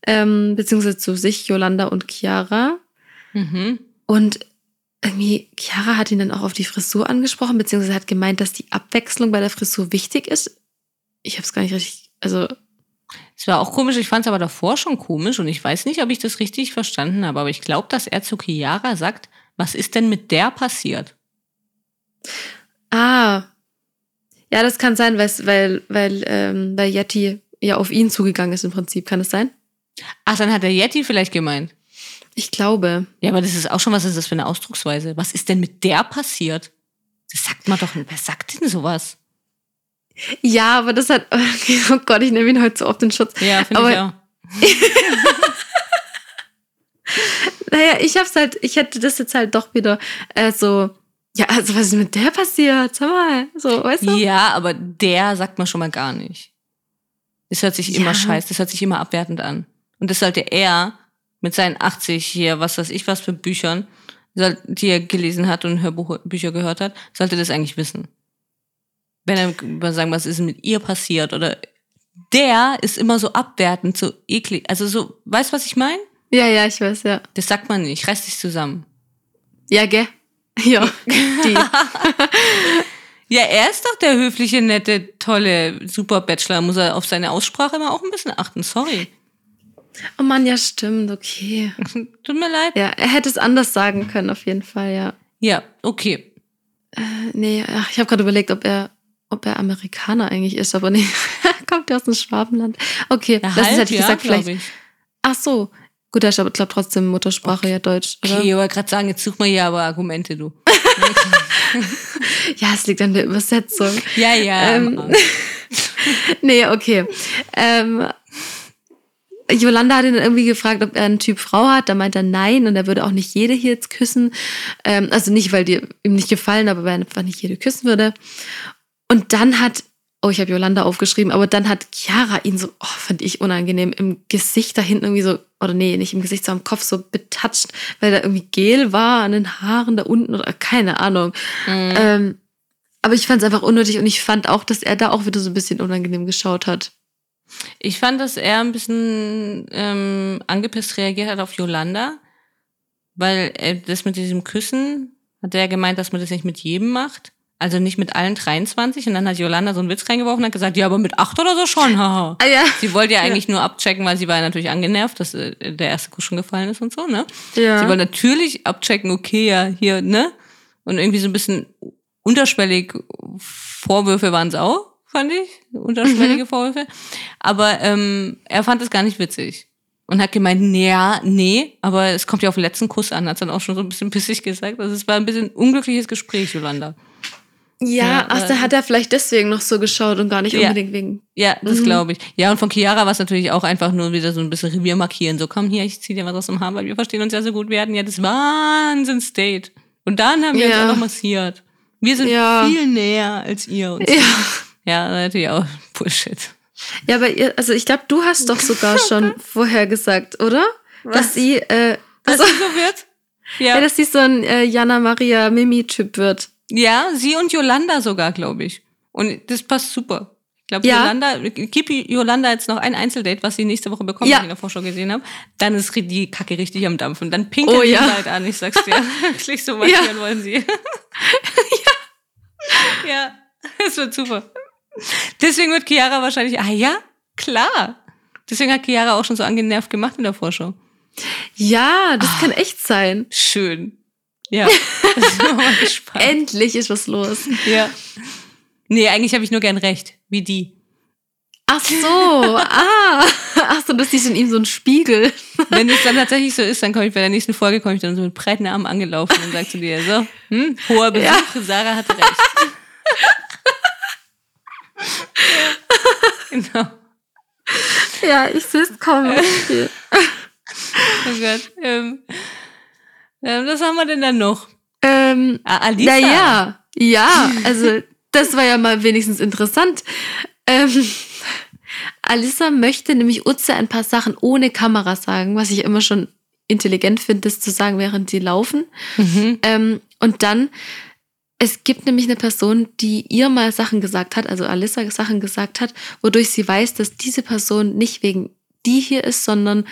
A: Ähm, beziehungsweise zu sich, Yolanda und Chiara.
B: Mhm.
A: Und irgendwie, Chiara hat ihn dann auch auf die Frisur angesprochen, beziehungsweise hat gemeint, dass die Abwechslung bei der Frisur wichtig ist. Ich habe es gar nicht richtig, also
B: Es war auch komisch, ich fand es aber davor schon komisch und ich weiß nicht, ob ich das richtig verstanden habe, aber ich glaube, dass er zu Chiara sagt, was ist denn mit der passiert?
A: Ah. Ja, das kann sein, weil's- weil, weil, ähm, weil Yeti ja auf ihn zugegangen ist im Prinzip. Kann es sein?
B: Ach, dann hat der Yeti vielleicht gemeint.
A: Ich glaube.
B: Ja, aber das ist auch schon, was ist das für eine Ausdrucksweise? Was ist denn mit der passiert? Das sagt man doch, nicht. wer sagt denn sowas?
A: Ja, aber das hat. Okay, oh Gott, ich nehme ihn heute so oft in Schutz.
B: Ja, finde ich auch.
A: Naja, ich hab's halt, ich hätte das jetzt halt doch wieder äh, so, Ja, also was ist mit der passiert? Sag mal, so, weißt du?
B: Ja, aber der sagt man schon mal gar nicht. Das hört sich
A: Ja.
B: immer scheiße, das hört sich immer abwertend an. Und das sollte er mit seinen 80 hier, was weiß ich was für Büchern, die er gelesen hat und Hörbücher gehört hat, sollte das eigentlich wissen. Wenn er mal sagen, was ist mit ihr passiert oder der ist immer so abwertend, so eklig. Also so, weißt du, was ich meine?
A: Ja, ja, ich weiß, ja.
B: Das sagt man nicht. Reiß dich zusammen.
A: Ja, gell? Ja, die.
B: Ja, er ist doch der höfliche, nette, tolle Super-Bachelor. Muss er auf seine Aussprache immer auch ein bisschen achten. Sorry.
A: Oh Mann, ja, stimmt, okay.
B: Tut mir leid.
A: Ja, er hätte es anders sagen können, auf jeden Fall, ja.
B: Ja, okay.
A: Äh, nee, ach, ich habe gerade überlegt, ob er, ob er Amerikaner eigentlich ist, aber nee, kommt ja aus dem Schwabenland. Okay,
B: Ja,
A: das ist,
B: halb,
A: hätte ich gesagt, vielleicht.
B: ich.
A: Ach so. Gut, er ist aber, glaube trotzdem Muttersprache ja Deutsch, oder?
B: Okay, ich wollte gerade sagen, jetzt such mal hier aber Argumente, du.
A: Ja, es liegt an der Übersetzung.
B: Ja, ja.
A: Ähm. Nee, okay. Ähm, Jolanda hat ihn irgendwie gefragt, ob er einen Typ Frau hat. Da meint er nein und er würde auch nicht jede hier jetzt küssen. Ähm, also nicht, weil die ihm nicht gefallen, aber weil er einfach nicht jede küssen würde. Und dann hat, oh, ich habe Jolanda aufgeschrieben, aber dann hat Chiara ihn so, oh, fand ich unangenehm, im Gesicht da hinten irgendwie so, oder nee, nicht im Gesicht, sondern am Kopf so betatscht, weil da irgendwie Gel war an den Haaren da unten oder keine Ahnung.
B: Mhm.
A: Ähm, aber ich fand es einfach unnötig und ich fand auch, dass er da auch wieder so ein bisschen unangenehm geschaut hat.
B: Ich fand, dass er ein bisschen ähm, angepisst reagiert hat auf Yolanda, weil er das mit diesem Küssen, hat er gemeint, dass man das nicht mit jedem macht. Also nicht mit allen 23. Und dann hat Yolanda so einen Witz reingeworfen und hat gesagt, ja, aber mit acht oder so schon, haha.
A: Ah ja.
B: Sie wollte ja eigentlich nur abchecken, weil sie war natürlich angenervt, dass äh, der erste Kuss schon gefallen ist und so, ne?
A: Ja.
B: Sie wollte natürlich abchecken, okay, ja, hier, ne? Und irgendwie so ein bisschen unterschwellig Vorwürfe waren es auch, fand ich. Unterschwellige Vorwürfe. Aber ähm, er fand es gar nicht witzig. Und hat gemeint, nee, ja, nee, aber es kommt ja auf den letzten Kuss an, hat dann auch schon so ein bisschen pissig gesagt. Also es war ein bisschen unglückliches Gespräch, Yolanda.
A: Ja,
B: Ja,
A: ach,
B: äh,
A: da hat er vielleicht deswegen noch so geschaut und gar nicht
B: Ja.
A: unbedingt wegen.
B: Ja, das
A: Mhm.
B: glaube ich. Ja, und von Chiara war es natürlich auch einfach nur wieder so ein bisschen Revier markieren. So, komm hier, ich zieh dir was aus dem Haar, weil wir verstehen uns ja so gut. Wir hatten ja das Wahnsinns-Date. Und dann haben wir
A: Ja.
B: uns auch noch massiert. Wir sind
A: Ja.
B: viel näher als ihr. Und
A: Ja.
B: Ja, natürlich auch Bullshit.
A: Ja, aber ihr, also ich glaube, du hast doch sogar schon vorher gesagt, oder? Dass sie, äh,
B: Was
A: also,
B: sie so wird?
A: ja.
B: Ja.
A: dass sie so ein äh, Jana Maria Mimi-Typ wird.
B: ja, sie und Yolanda sogar, glaube ich. Und das passt super. Ich glaube,
A: Ja.
B: Yolanda, gib Yolanda jetzt noch ein Einzeldate, was sie nächste Woche bekommt,
A: Ja.
B: was ich in der Vorschau gesehen habe. Dann ist die Kacke richtig am Dampfen. Dann pinkelt
A: Oh,
B: die
A: ja.
B: halt an, ich sag's dir. Wirklich so markieren wollen sie. ja. ja, das wird super. Deswegen wird Chiara wahrscheinlich, ah ja, klar. Deswegen hat Chiara auch schon so angenervt gemacht in der Vorschau.
A: Ja, das kann echt sein.
B: Schön. Ja, mal gespannt.
A: Endlich ist was los.
B: Ja. Nee, eigentlich habe ich nur gern recht, wie die.
A: Ach so, ah. Ach so, das ist in ihm so ein Spiegel.
B: Wenn es dann tatsächlich so ist, dann komme ich bei der nächsten Folge, komme ich dann so mit breiten Armen angelaufen und sage zu dir, so, hm, hoher Besuch,
A: Ja.
B: Sarah hatte recht. ja. Genau.
A: Ja, ich sehe es kommen. Okay.
B: Oh Gott. Ähm, ähm, was haben wir denn dann noch?
A: Ähm,
B: Ah, Alisa.
A: naja, ja, also das war ja mal wenigstens interessant. Ähm, Alissa möchte nämlich Utze ein paar Sachen ohne Kamera sagen, was ich immer schon intelligent finde, das zu sagen, während sie laufen.
B: Mhm.
A: Ähm, und dann, es gibt nämlich eine Person, die ihr mal Sachen gesagt hat, also Alissa Sachen gesagt hat, wodurch sie weiß, dass diese Person nicht wegen die hier ist, sondern,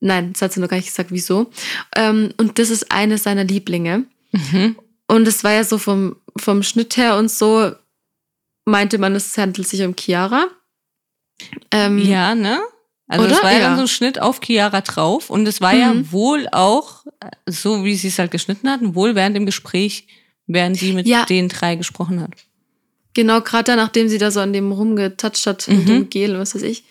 A: nein, das hat sie noch gar nicht gesagt, wieso. Ähm, und das ist eine seiner Lieblinge.
B: Mhm.
A: Und es war ja so vom, vom Schnitt her und so, meinte man, es handelt sich um Chiara. Ähm,
B: Ja, ne? Also
A: Oder?
B: es war ja,
A: Ja.
B: dann so ein Schnitt auf Chiara drauf und es war ja
A: Mhm.
B: wohl auch, so wie sie es halt geschnitten hatten, wohl während dem Gespräch, während sie mit
A: Ja.
B: den drei gesprochen hat.
A: Genau, gerade da, nachdem sie da so an dem rumgetatscht hat, mit
B: Mhm.
A: dem Gel, was weiß ich.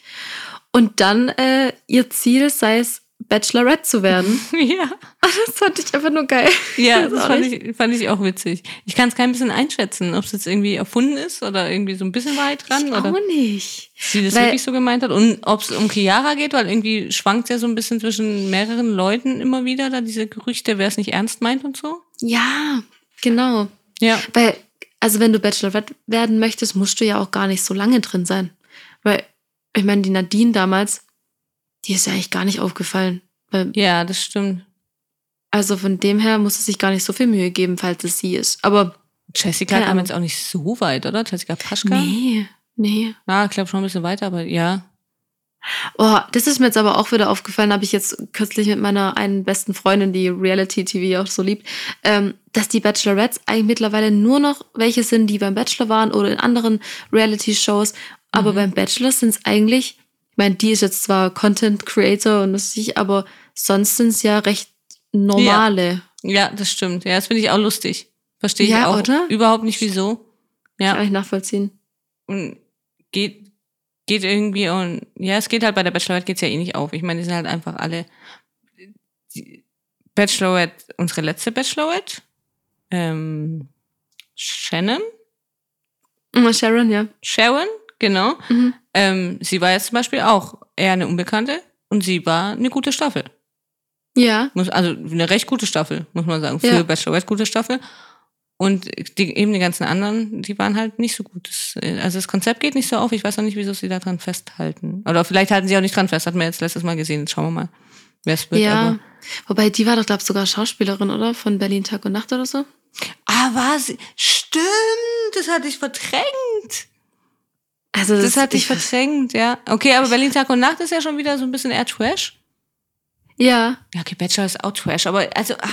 A: Und dann äh, ihr Ziel sei es, Bachelorette zu werden.
B: ja.
A: Das fand ich einfach nur geil.
B: Ja, das
A: auch
B: fand ich, fand ich auch witzig. Ich kann es kein bisschen einschätzen, ob es jetzt irgendwie erfunden ist oder irgendwie so ein bisschen weit dran
A: ich
B: oder
A: auch nicht.
B: sie das
A: Weil-
B: wirklich so gemeint hat und ob es um Chiara geht, weil irgendwie schwankt ja so ein bisschen zwischen mehreren Leuten immer wieder da diese Gerüchte, wer es nicht ernst meint und so.
A: Ja, genau.
B: Ja.
A: Weil, also wenn du Bachelorette werden möchtest, musst du ja auch gar nicht so lange drin sein. Weil, ich meine, die Nadine damals, die ist ja eigentlich gar nicht aufgefallen. Weil,
B: Ja, das stimmt.
A: also von dem her muss es sich gar nicht so viel Mühe geben, falls es sie ist. Aber
B: Jessica kam jetzt auch nicht so weit, oder? Jessica Paschka?
A: nee, nee.
B: Ja, ich glaube schon ein bisschen weiter, aber ja.
A: Oh, das ist mir jetzt aber auch wieder aufgefallen, habe ich jetzt kürzlich mit meiner einen besten Freundin, die Reality-TV auch so liebt, ähm, dass die Bachelorettes eigentlich mittlerweile nur noch welche sind, die beim Bachelor waren oder in anderen Reality-Shows. Aber
B: Mhm.
A: beim Bachelor sind es eigentlich, ich meine, die ist jetzt zwar Content Creator und das ich, aber sonst sind es ja recht normale.
B: Ja, das stimmt. Ja, das finde ich auch lustig. Verstehe ich
A: Ja,
B: auch
A: oder?
B: überhaupt nicht wieso. Ja.
A: Kann ich nachvollziehen.
B: Und geht, geht irgendwie und ja, es geht halt bei der Bachelorette geht's ja eh nicht auf. Ich meine, die sind halt einfach alle die Bachelorette, unsere letzte Bachelorette, ähm, Shannon,
A: Und Sharon, ja.
B: Sharon, genau.
A: Mhm.
B: Ähm, sie war jetzt zum Beispiel auch eher eine Unbekannte und sie war eine gute Staffel.
A: Ja,
B: also eine recht gute Staffel, muss man sagen. Für
A: Ja.
B: Bachelorette gute Staffel. Und die, eben die ganzen anderen, die waren halt nicht so gut. Das, äh, also das Konzept geht nicht so auf. Ich weiß auch nicht, wieso sie da dran festhalten. Oder vielleicht halten sie auch nicht dran fest. Hat man jetzt letztes Mal gesehen. Jetzt schauen wir mal, wer es wird.
A: ja.
B: Aber,
A: Wobei, die war doch, glaube ich, sogar Schauspielerin, oder? Von Berlin Tag und Nacht oder so.
B: ah, war sie? Stimmt, das hatte ich verdrängt.
A: Also
B: Das hatte ich
A: ich
B: verdrängt, ja. Okay, aber Berlin Tag und Nacht ist ja schon wieder so ein bisschen eher Trash.
A: Ja,
B: Ja, okay, Bachelor ist auch Trash, aber also.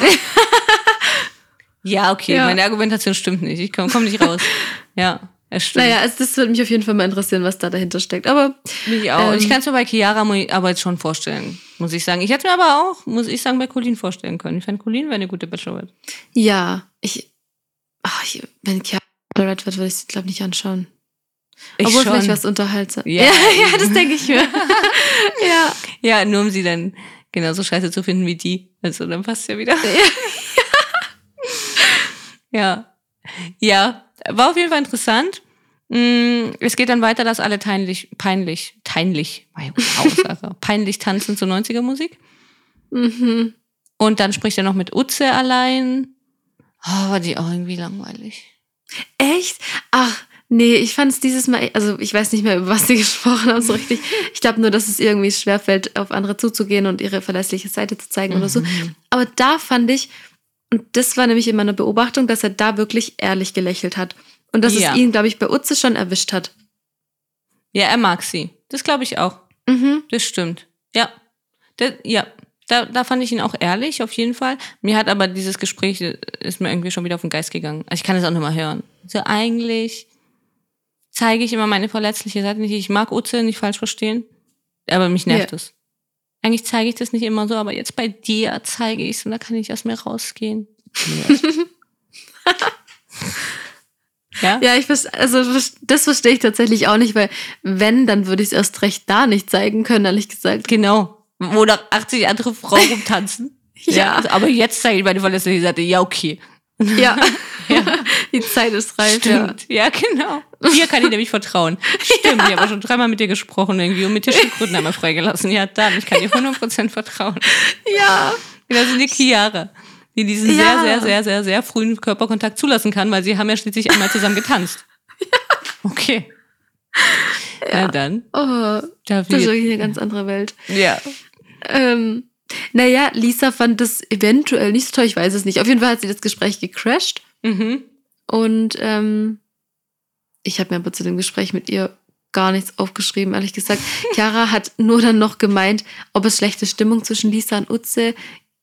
B: Ja, okay,
A: Ja.
B: meine Argumentation stimmt nicht. Ich komme komm nicht raus. Ja, es stimmt.
A: naja, also das würde mich auf jeden Fall mal interessieren, was da dahinter steckt. Aber
B: Mich auch.
A: Ähm,
B: ich kann es mir bei Chiara aber jetzt schon vorstellen, muss ich sagen. Ich hätte mir aber auch, muss ich sagen, bei Colleen vorstellen können. Ich fände, Colleen wäre eine gute Bachelorette.
A: ja, ich, ach, ich wenn Chiara Red wird, würde ich es, glaube ich, nicht anschauen.
B: Ich
A: Obwohl
B: schon.
A: vielleicht was unterhaltsam.
B: Ja,
A: ja, ja, das denke ich mir. ja.
B: Ja, nur um sie dann genauso scheiße zu finden wie die. Also dann passt ja wieder. ja. Ja, war auf jeden Fall interessant. Mm, Es geht dann weiter, dass alle peinlich, peinlich, peinlich, also, peinlich tanzen zur 90er Musik.
A: Mhm.
B: Und dann spricht er noch mit Utze allein. Oh, war die auch irgendwie langweilig.
A: Echt? Ach, nee, ich fand es dieses Mal, also ich weiß nicht mehr, über was sie gesprochen haben, so richtig. Ich glaube nur, dass es irgendwie schwerfällt, auf andere zuzugehen und ihre verlässliche Seite zu zeigen oder so.
B: Mhm.
A: Aber da fand ich, und das war nämlich in meiner Beobachtung, dass er da wirklich ehrlich gelächelt hat. Und dass
B: Ja.
A: es ihn, glaube ich, bei Utze schon erwischt hat.
B: Ja, er mag sie. Das glaube ich auch.
A: Mhm.
B: Das stimmt. Ja. Das, ja. Da, da fand ich ihn auch ehrlich, auf jeden Fall. Mir hat aber dieses Gespräch, äh, ist mir irgendwie schon wieder auf den Geist gegangen. Also ich kann es auch nicht mal hören. So eigentlich zeige ich immer meine verletzliche Seite nicht. Ich mag Utze nicht falsch verstehen, aber mich nervt
A: Ja.
B: es. Eigentlich zeige ich das nicht immer so, aber jetzt bei dir zeige ich es und da kann ich aus mir rausgehen. Ja. ja?
A: Ja, ich also das verstehe ich tatsächlich auch nicht, weil wenn, dann würde ich es erst recht da nicht zeigen können, ehrlich gesagt.
B: Genau. Wo noch 80 andere Frauen rumtanzen.
A: Ja.
B: also, aber jetzt zeige ich meine verletzliche Seite. Ja, okay.
A: Ja,
B: Ja.
A: die Zeit ist reif. Ja.
B: Stimmt. Ja. genau. Hier kann ich nämlich vertrauen. Stimmt, ich habe schon dreimal mit dir gesprochen irgendwie und mit dir Schildkröten einmal freigelassen. Ja, dann, ich kann dir 100% vertrauen.
A: ja.
B: Das ist die Chiara, die diesen sehr,
A: Ja.
B: sehr, sehr, sehr, sehr frühen Körperkontakt zulassen kann, weil sie haben ja schließlich einmal zusammen getanzt. Okay. Ja, dann.
A: Oh,
B: Da
A: das ist wirklich eine ganz andere Welt.
B: ja.
A: Ähm, naja, Lisa fand das eventuell nicht so toll, ich weiß es nicht. Auf jeden Fall hat sie das Gespräch gecrashed
B: Mhm.
A: und ähm, ich habe mir aber zu dem Gespräch mit ihr gar nichts aufgeschrieben, ehrlich gesagt. Chiara hat nur dann noch gemeint, ob es schlechte Stimmung zwischen Lisa und Utze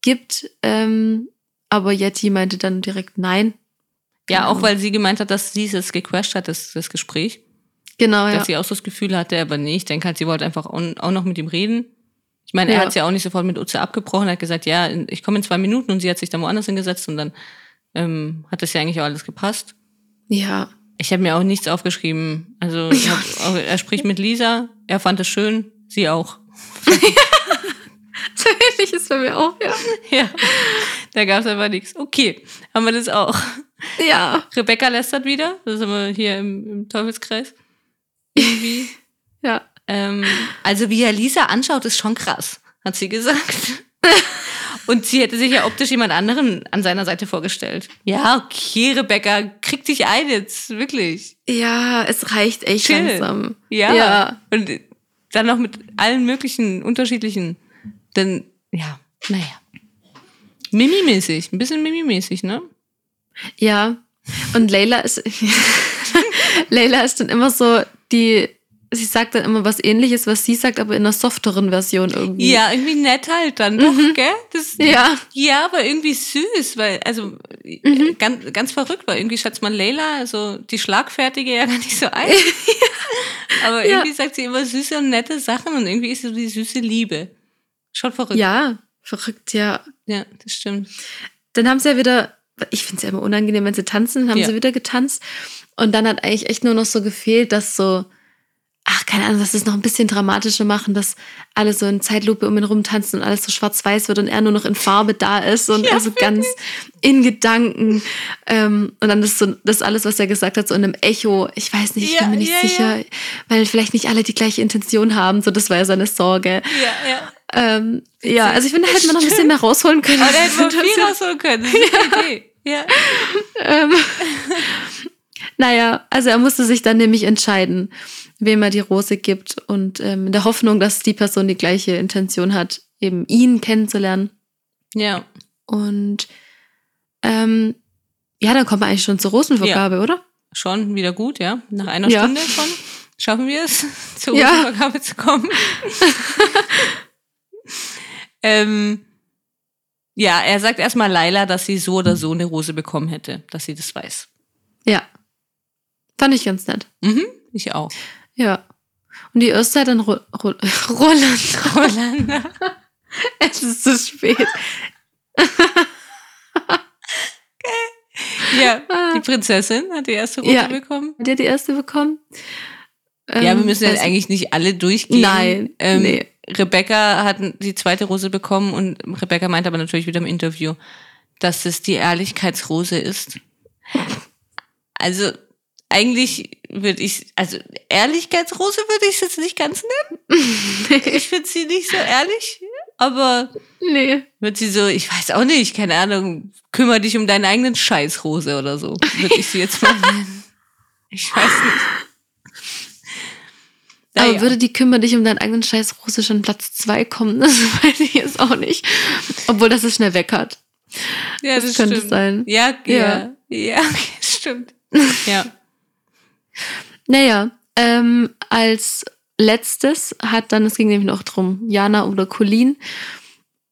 A: gibt, ähm, aber Yeti meinte dann direkt nein.
B: Ja, auch weil sie gemeint hat, dass sie es gecrashed hat, das, das Gespräch.
A: Genau, ja.
B: dass sie auch so das Gefühl hatte, aber nee, ich denke halt, sie wollte einfach auch noch mit ihm reden. Ich meine, er
A: Ja.
B: hat ja auch nicht sofort mit Utze abgebrochen, er hat gesagt, ja, ich komme in zwei Minuten und sie hat sich dann woanders hingesetzt und dann ähm, hat das ja eigentlich auch alles gepasst.
A: Ja.
B: Ich habe mir auch nichts aufgeschrieben. Also hab, auch, er spricht mit Lisa, er fand es schön, sie auch.
A: So ähnlich ist bei mir auch, ja.
B: Ja, da gab es einfach nichts. Okay, haben wir das auch.
A: Ja.
B: Rebecca lästert wieder, das sind wir hier im, im Teufelskreis. Irgendwie.
A: Ja.
B: Ähm, also wie er Lisa anschaut, ist schon krass, hat sie gesagt. Und sie hätte sich ja optisch jemand anderen an seiner Seite vorgestellt. Ja, okay, Rebecca, krieg dich ein jetzt, wirklich.
A: Ja, es reicht echt
B: Chill.
A: langsam.
B: Ja.
A: Ja.
B: Und dann noch mit allen möglichen unterschiedlichen. Dann, ja, naja. Mimi-mäßig, ein bisschen Mimi-mäßig, ne?
A: Ja. Und Leila ist, Leila ist dann immer so die, sie sagt dann immer was ähnliches, was sie sagt, aber in einer softeren Version irgendwie.
B: Ja, irgendwie nett halt dann doch, gell? Das,
A: Ja.
B: Ja, aber irgendwie süß, weil, also äh, ganz, ganz verrückt, weil irgendwie schätzt man Leila, also die Schlagfertige, ja gar nicht so ein. aber
A: Ja.
B: irgendwie sagt sie immer süße und nette Sachen und irgendwie ist so die süße Liebe. Schon verrückt.
A: Ja, verrückt, ja.
B: Ja, das stimmt.
A: Dann haben sie ja wieder, ich finde es ja immer unangenehm, wenn sie tanzen, haben
B: Ja.
A: sie wieder getanzt. Und dann hat eigentlich echt nur noch so gefehlt, dass so, ach, keine Ahnung, dass es noch ein bisschen dramatischer machen, dass alle so in Zeitlupe um ihn rum tanzen und alles so schwarz-weiß wird und er nur noch in Farbe da ist und
B: Ja,
A: also ganz in Gedanken. Ähm, und dann ist so, das alles, was er gesagt hat, so in einem Echo. Ich weiß nicht, ich
B: Ja,
A: bin mir nicht
B: ja,
A: sicher, weil vielleicht nicht alle die gleiche Intention haben. So, das war ja seine Sorge.
B: Ja, ja.
A: Ähm, ja, also ich finde, da hätte man noch ein bisschen mehr rausholen können.
B: Aber da hätten wir viel rausholen können. Das ist eine Idee. Ja.
A: Ähm, naja, also er musste sich dann nämlich entscheiden, wem er die Rose gibt und ähm, in der Hoffnung, dass die Person die gleiche Intention hat, eben ihn kennenzulernen.
B: Ja.
A: Und ähm, ja, dann kommen wir eigentlich schon zur Rosenvergabe, oder?
B: Schon wieder gut, ja. Nach einer
A: Ja.
B: Stunde schon schaffen wir es, zur
A: Ja.
B: Rosenvergabe zu kommen. ähm, ja, er sagt erstmal Laila, dass sie so oder so eine Rose bekommen hätte, dass sie das weiß.
A: Ja. Fand ich ganz nett.
B: Mhm, ich auch.
A: Ja. Und die erste hat dann Ro Ro Roland.
B: Roland.
A: es ist zu spät.
B: ja, die Prinzessin hat die erste Rose
A: Ja.
B: bekommen.
A: Hat er die erste bekommen?
B: Ja, wir
A: Ähm,
B: müssen jetzt
A: weiß-
B: eigentlich nicht alle durchgehen.
A: Nein,
B: Ähm,
A: nee.
B: Rebecca hat die zweite Rose bekommen und Rebecca meint aber natürlich wieder im Interview, dass es die Ehrlichkeitsrose ist. Also eigentlich würde ich, also Ehrlichkeitsrose würde ich es jetzt nicht ganz nennen. Ich finde sie nicht so ehrlich, aber
A: Nee.
B: wird sie so, ich weiß auch nicht, keine Ahnung, kümmere dich um deinen eigenen Scheißrose oder so, würde ich sie jetzt mal nennen. Ich weiß nicht.
A: Aber
B: Naja.
A: würde die kümmere dich um deinen eigenen Scheiß Rose schon Platz zwei kommen? Das weiß ich jetzt auch nicht. Obwohl das es schnell weg hat.
B: Ja,
A: Das könnte sein.
B: Ja, ja,
A: Ja.
B: ja, stimmt. Ja.
A: Naja, ähm, als letztes hat dann, es ging nämlich noch drum, Jana oder Colin.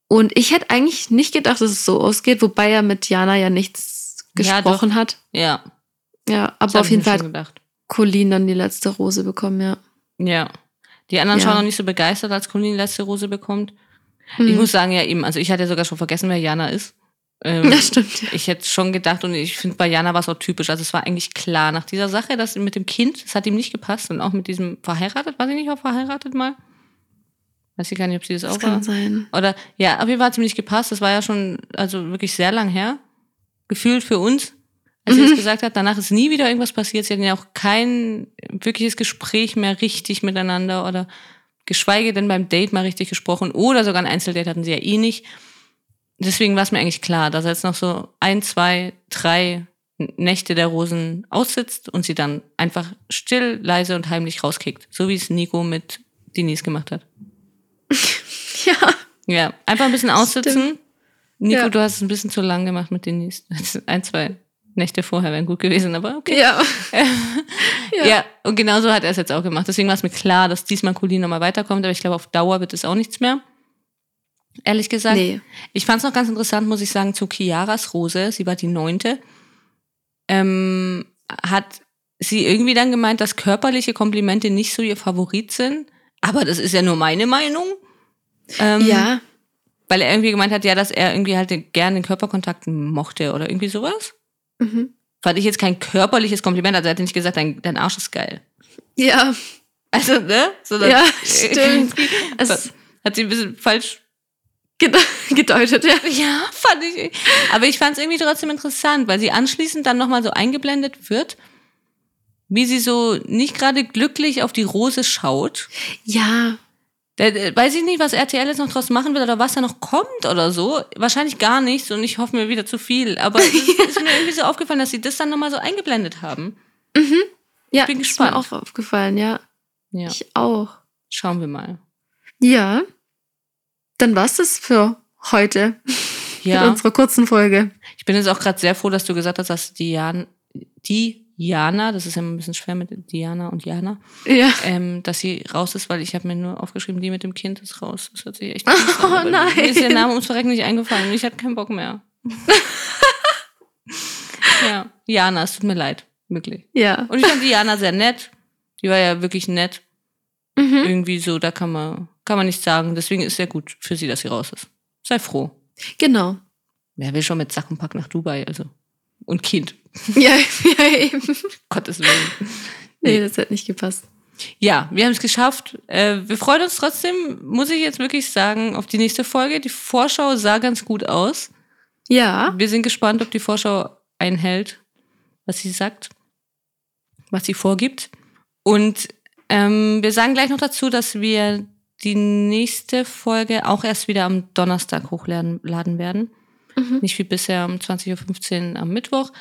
A: Und ich hätte eigentlich nicht gedacht, dass es so ausgeht, wobei er mit Jana ja nichts
B: Ja,
A: gesprochen hat.
B: Ja.
A: Ja, aber auf jeden Fall hat
B: gedacht.
A: Colin dann die letzte Rose bekommen, ja.
B: Ja. Die anderen
A: Ja.
B: schauen noch nicht so begeistert, als Colin die letzte Rose bekommt. Ich
A: Hm.
B: muss sagen, ja eben, also ich hatte ja sogar schon vergessen, wer Jana ist. Ähm,
A: Das stimmt. Ja.
B: ich hätte schon gedacht und ich finde bei Jana war es auch typisch. Also es war eigentlich klar nach dieser Sache, dass mit dem Kind, das hat ihm nicht gepasst und auch mit diesem verheiratet, war sie nicht auch verheiratet mal? Weiß ich gar nicht, ob sie das,
A: Das
B: auch war.
A: kann sein.
B: Oder ja, auf jeden Fall hat es ihm nicht gepasst. Das war ja schon, also wirklich sehr lang her. Gefühlt für uns, als sie
A: Mhm.
B: es gesagt hat. Danach ist nie wieder irgendwas passiert. Sie hatten ja auch kein wirkliches Gespräch mehr richtig miteinander oder geschweige denn beim Date mal richtig gesprochen oder sogar ein Einzeldate hatten sie ja eh nicht. Deswegen war es mir eigentlich klar, dass er jetzt noch so ein, zwei, drei Nächte der Rosen aussitzt und sie dann einfach still, leise und heimlich rauskickt. So wie es Nico mit Denise gemacht hat.
A: Ja.
B: Ja, einfach ein bisschen aussitzen. Nico,
A: Ja.
B: du hast es ein bisschen zu lang gemacht mit Denise. Ein, zwei Nächte vorher wären gut gewesen, aber okay.
A: Ja.
B: Ja,
A: Ja.
B: und genauso hat er es jetzt auch gemacht. Deswegen war es mir klar, dass diesmal Colin nochmal weiterkommt, aber ich glaube, auf Dauer wird es auch nichts mehr. Ehrlich gesagt.
A: Nee.
B: Ich fand es noch ganz interessant, muss ich sagen, zu Chiaras Rose, sie war die neunte, ähm, hat sie irgendwie dann gemeint, dass körperliche Komplimente nicht so ihr Favorit sind. Aber das ist ja nur meine Meinung. Ähm,
A: Ja.
B: Weil er irgendwie gemeint hat, ja, dass er irgendwie halt gerne den Kontakt mochte oder irgendwie sowas.
A: Mhm.
B: Fand ich jetzt kein körperliches Kompliment, also er hat nicht gesagt, dein, dein Arsch ist geil.
A: Ja.
B: Also, ne? Sondern
A: Ja, stimmt. Es
B: hat sie ein bisschen falsch
A: gedeutet, ja.
B: Ja, fand ich. Aber ich fand es irgendwie trotzdem interessant, weil sie anschließend dann nochmal so eingeblendet wird, wie sie so nicht gerade glücklich auf die Rose schaut.
A: Ja.
B: Der, der, weiß ich nicht, was RTL jetzt noch draus machen will oder was da noch kommt oder so. Wahrscheinlich gar nichts und ich hoffe mir wieder zu viel. Aber es ist mir irgendwie so aufgefallen, dass sie das dann nochmal so eingeblendet haben.
A: Mhm. Ja,
B: Ich bin
A: ist
B: gespannt.
A: mir auch aufgefallen, ja.
B: Ja,
A: Ich auch.
B: schauen wir mal.
A: Ja. Dann war's das für heute mit
B: Ja,
A: unserer kurzen Folge.
B: ich bin jetzt auch gerade sehr froh, dass du gesagt hast, dass Dian, Diana, das ist ja ein bisschen schwer mit Diana und Jana,
A: Ja.
B: ähm, dass sie raus ist, weil ich habe mir nur aufgeschrieben, die mit dem Kind ist raus. Das hört sich echt
A: Oh,
B: an,
A: nein.
B: Mir ist der Name ums Verrecken nicht eingefallen und ich hatte keinen Bock mehr. ja, Jana, es tut mir leid, wirklich.
A: Ja.
B: Und ich fand Diana sehr nett. Die war ja wirklich nett.
A: Mhm.
B: Irgendwie so, da kann man, kann man nichts sagen. Deswegen ist sehr gut für sie, dass sie raus ist. Sei froh.
A: Genau.
B: Wer will schon mit Sack und Pack nach Dubai, also. Und Kind.
A: Ja, ja eben.
B: Gottes Willen.
A: Nee, das hat nicht gepasst.
B: Ja, wir haben es geschafft. Äh, wir freuen uns trotzdem, muss ich jetzt wirklich sagen, auf die nächste Folge. Die Vorschau sah ganz gut aus.
A: Ja.
B: Wir sind gespannt, ob die Vorschau einhält, was sie sagt, was sie vorgibt. Und ähm, wir sagen gleich noch dazu, dass wir die nächste Folge auch erst wieder am Donnerstag hochladen laden werden.
A: Mhm.
B: Nicht wie bisher um 20.15 Uhr am Mittwoch,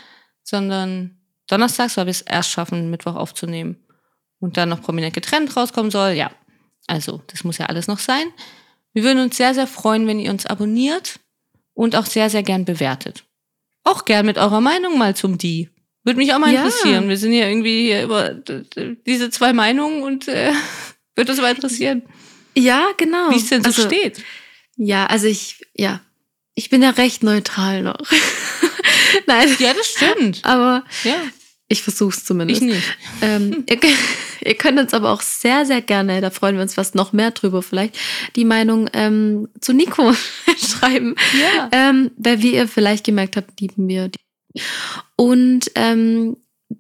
B: sondern donnerstags, weil wir es erst schaffen, Mittwoch aufzunehmen. Und dann noch prominent getrennt rauskommen soll. Ja, also das muss ja alles noch sein. Wir würden uns sehr, sehr freuen, wenn ihr uns abonniert und auch sehr, sehr gern bewertet. Auch gern mit eurer Meinung mal zum Die. Würde mich auch mal
A: Ja.
B: interessieren. Wir sind ja irgendwie hier über diese zwei Meinungen und äh, würde uns mal interessieren,
A: Ja, genau.
B: wie es denn so
A: also,
B: steht.
A: Ja, also ich, ja. Ich bin ja recht neutral noch. Nein.
B: Ja, das stimmt.
A: Aber
B: Ja,
A: ich versuch's
B: ich
A: zumindest.
B: nicht.
A: Ähm, ihr, könnt- ihr könnt uns aber auch sehr, sehr gerne, da freuen wir uns fast noch mehr drüber vielleicht, die Meinung ähm, zu Nico schreiben.
B: Ja.
A: Ähm, weil wie ihr vielleicht gemerkt habt, lieben wir die. Und ähm,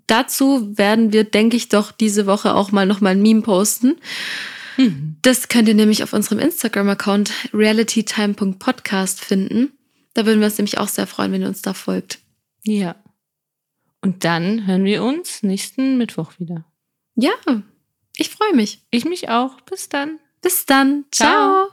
A: dazu werden wir, denke ich, doch diese Woche auch mal nochmal ein Meme posten.
B: Mhm.
A: Das könnt ihr nämlich auf unserem Instagram-Account realitytime.podcast finden. Da würden wir uns nämlich auch sehr freuen, wenn ihr uns da folgt.
B: Ja. Und dann hören wir uns nächsten Mittwoch wieder.
A: Ja, ich freue mich.
B: Ich mich auch. Bis dann.
A: Bis dann.
B: Ciao.
A: Ciao.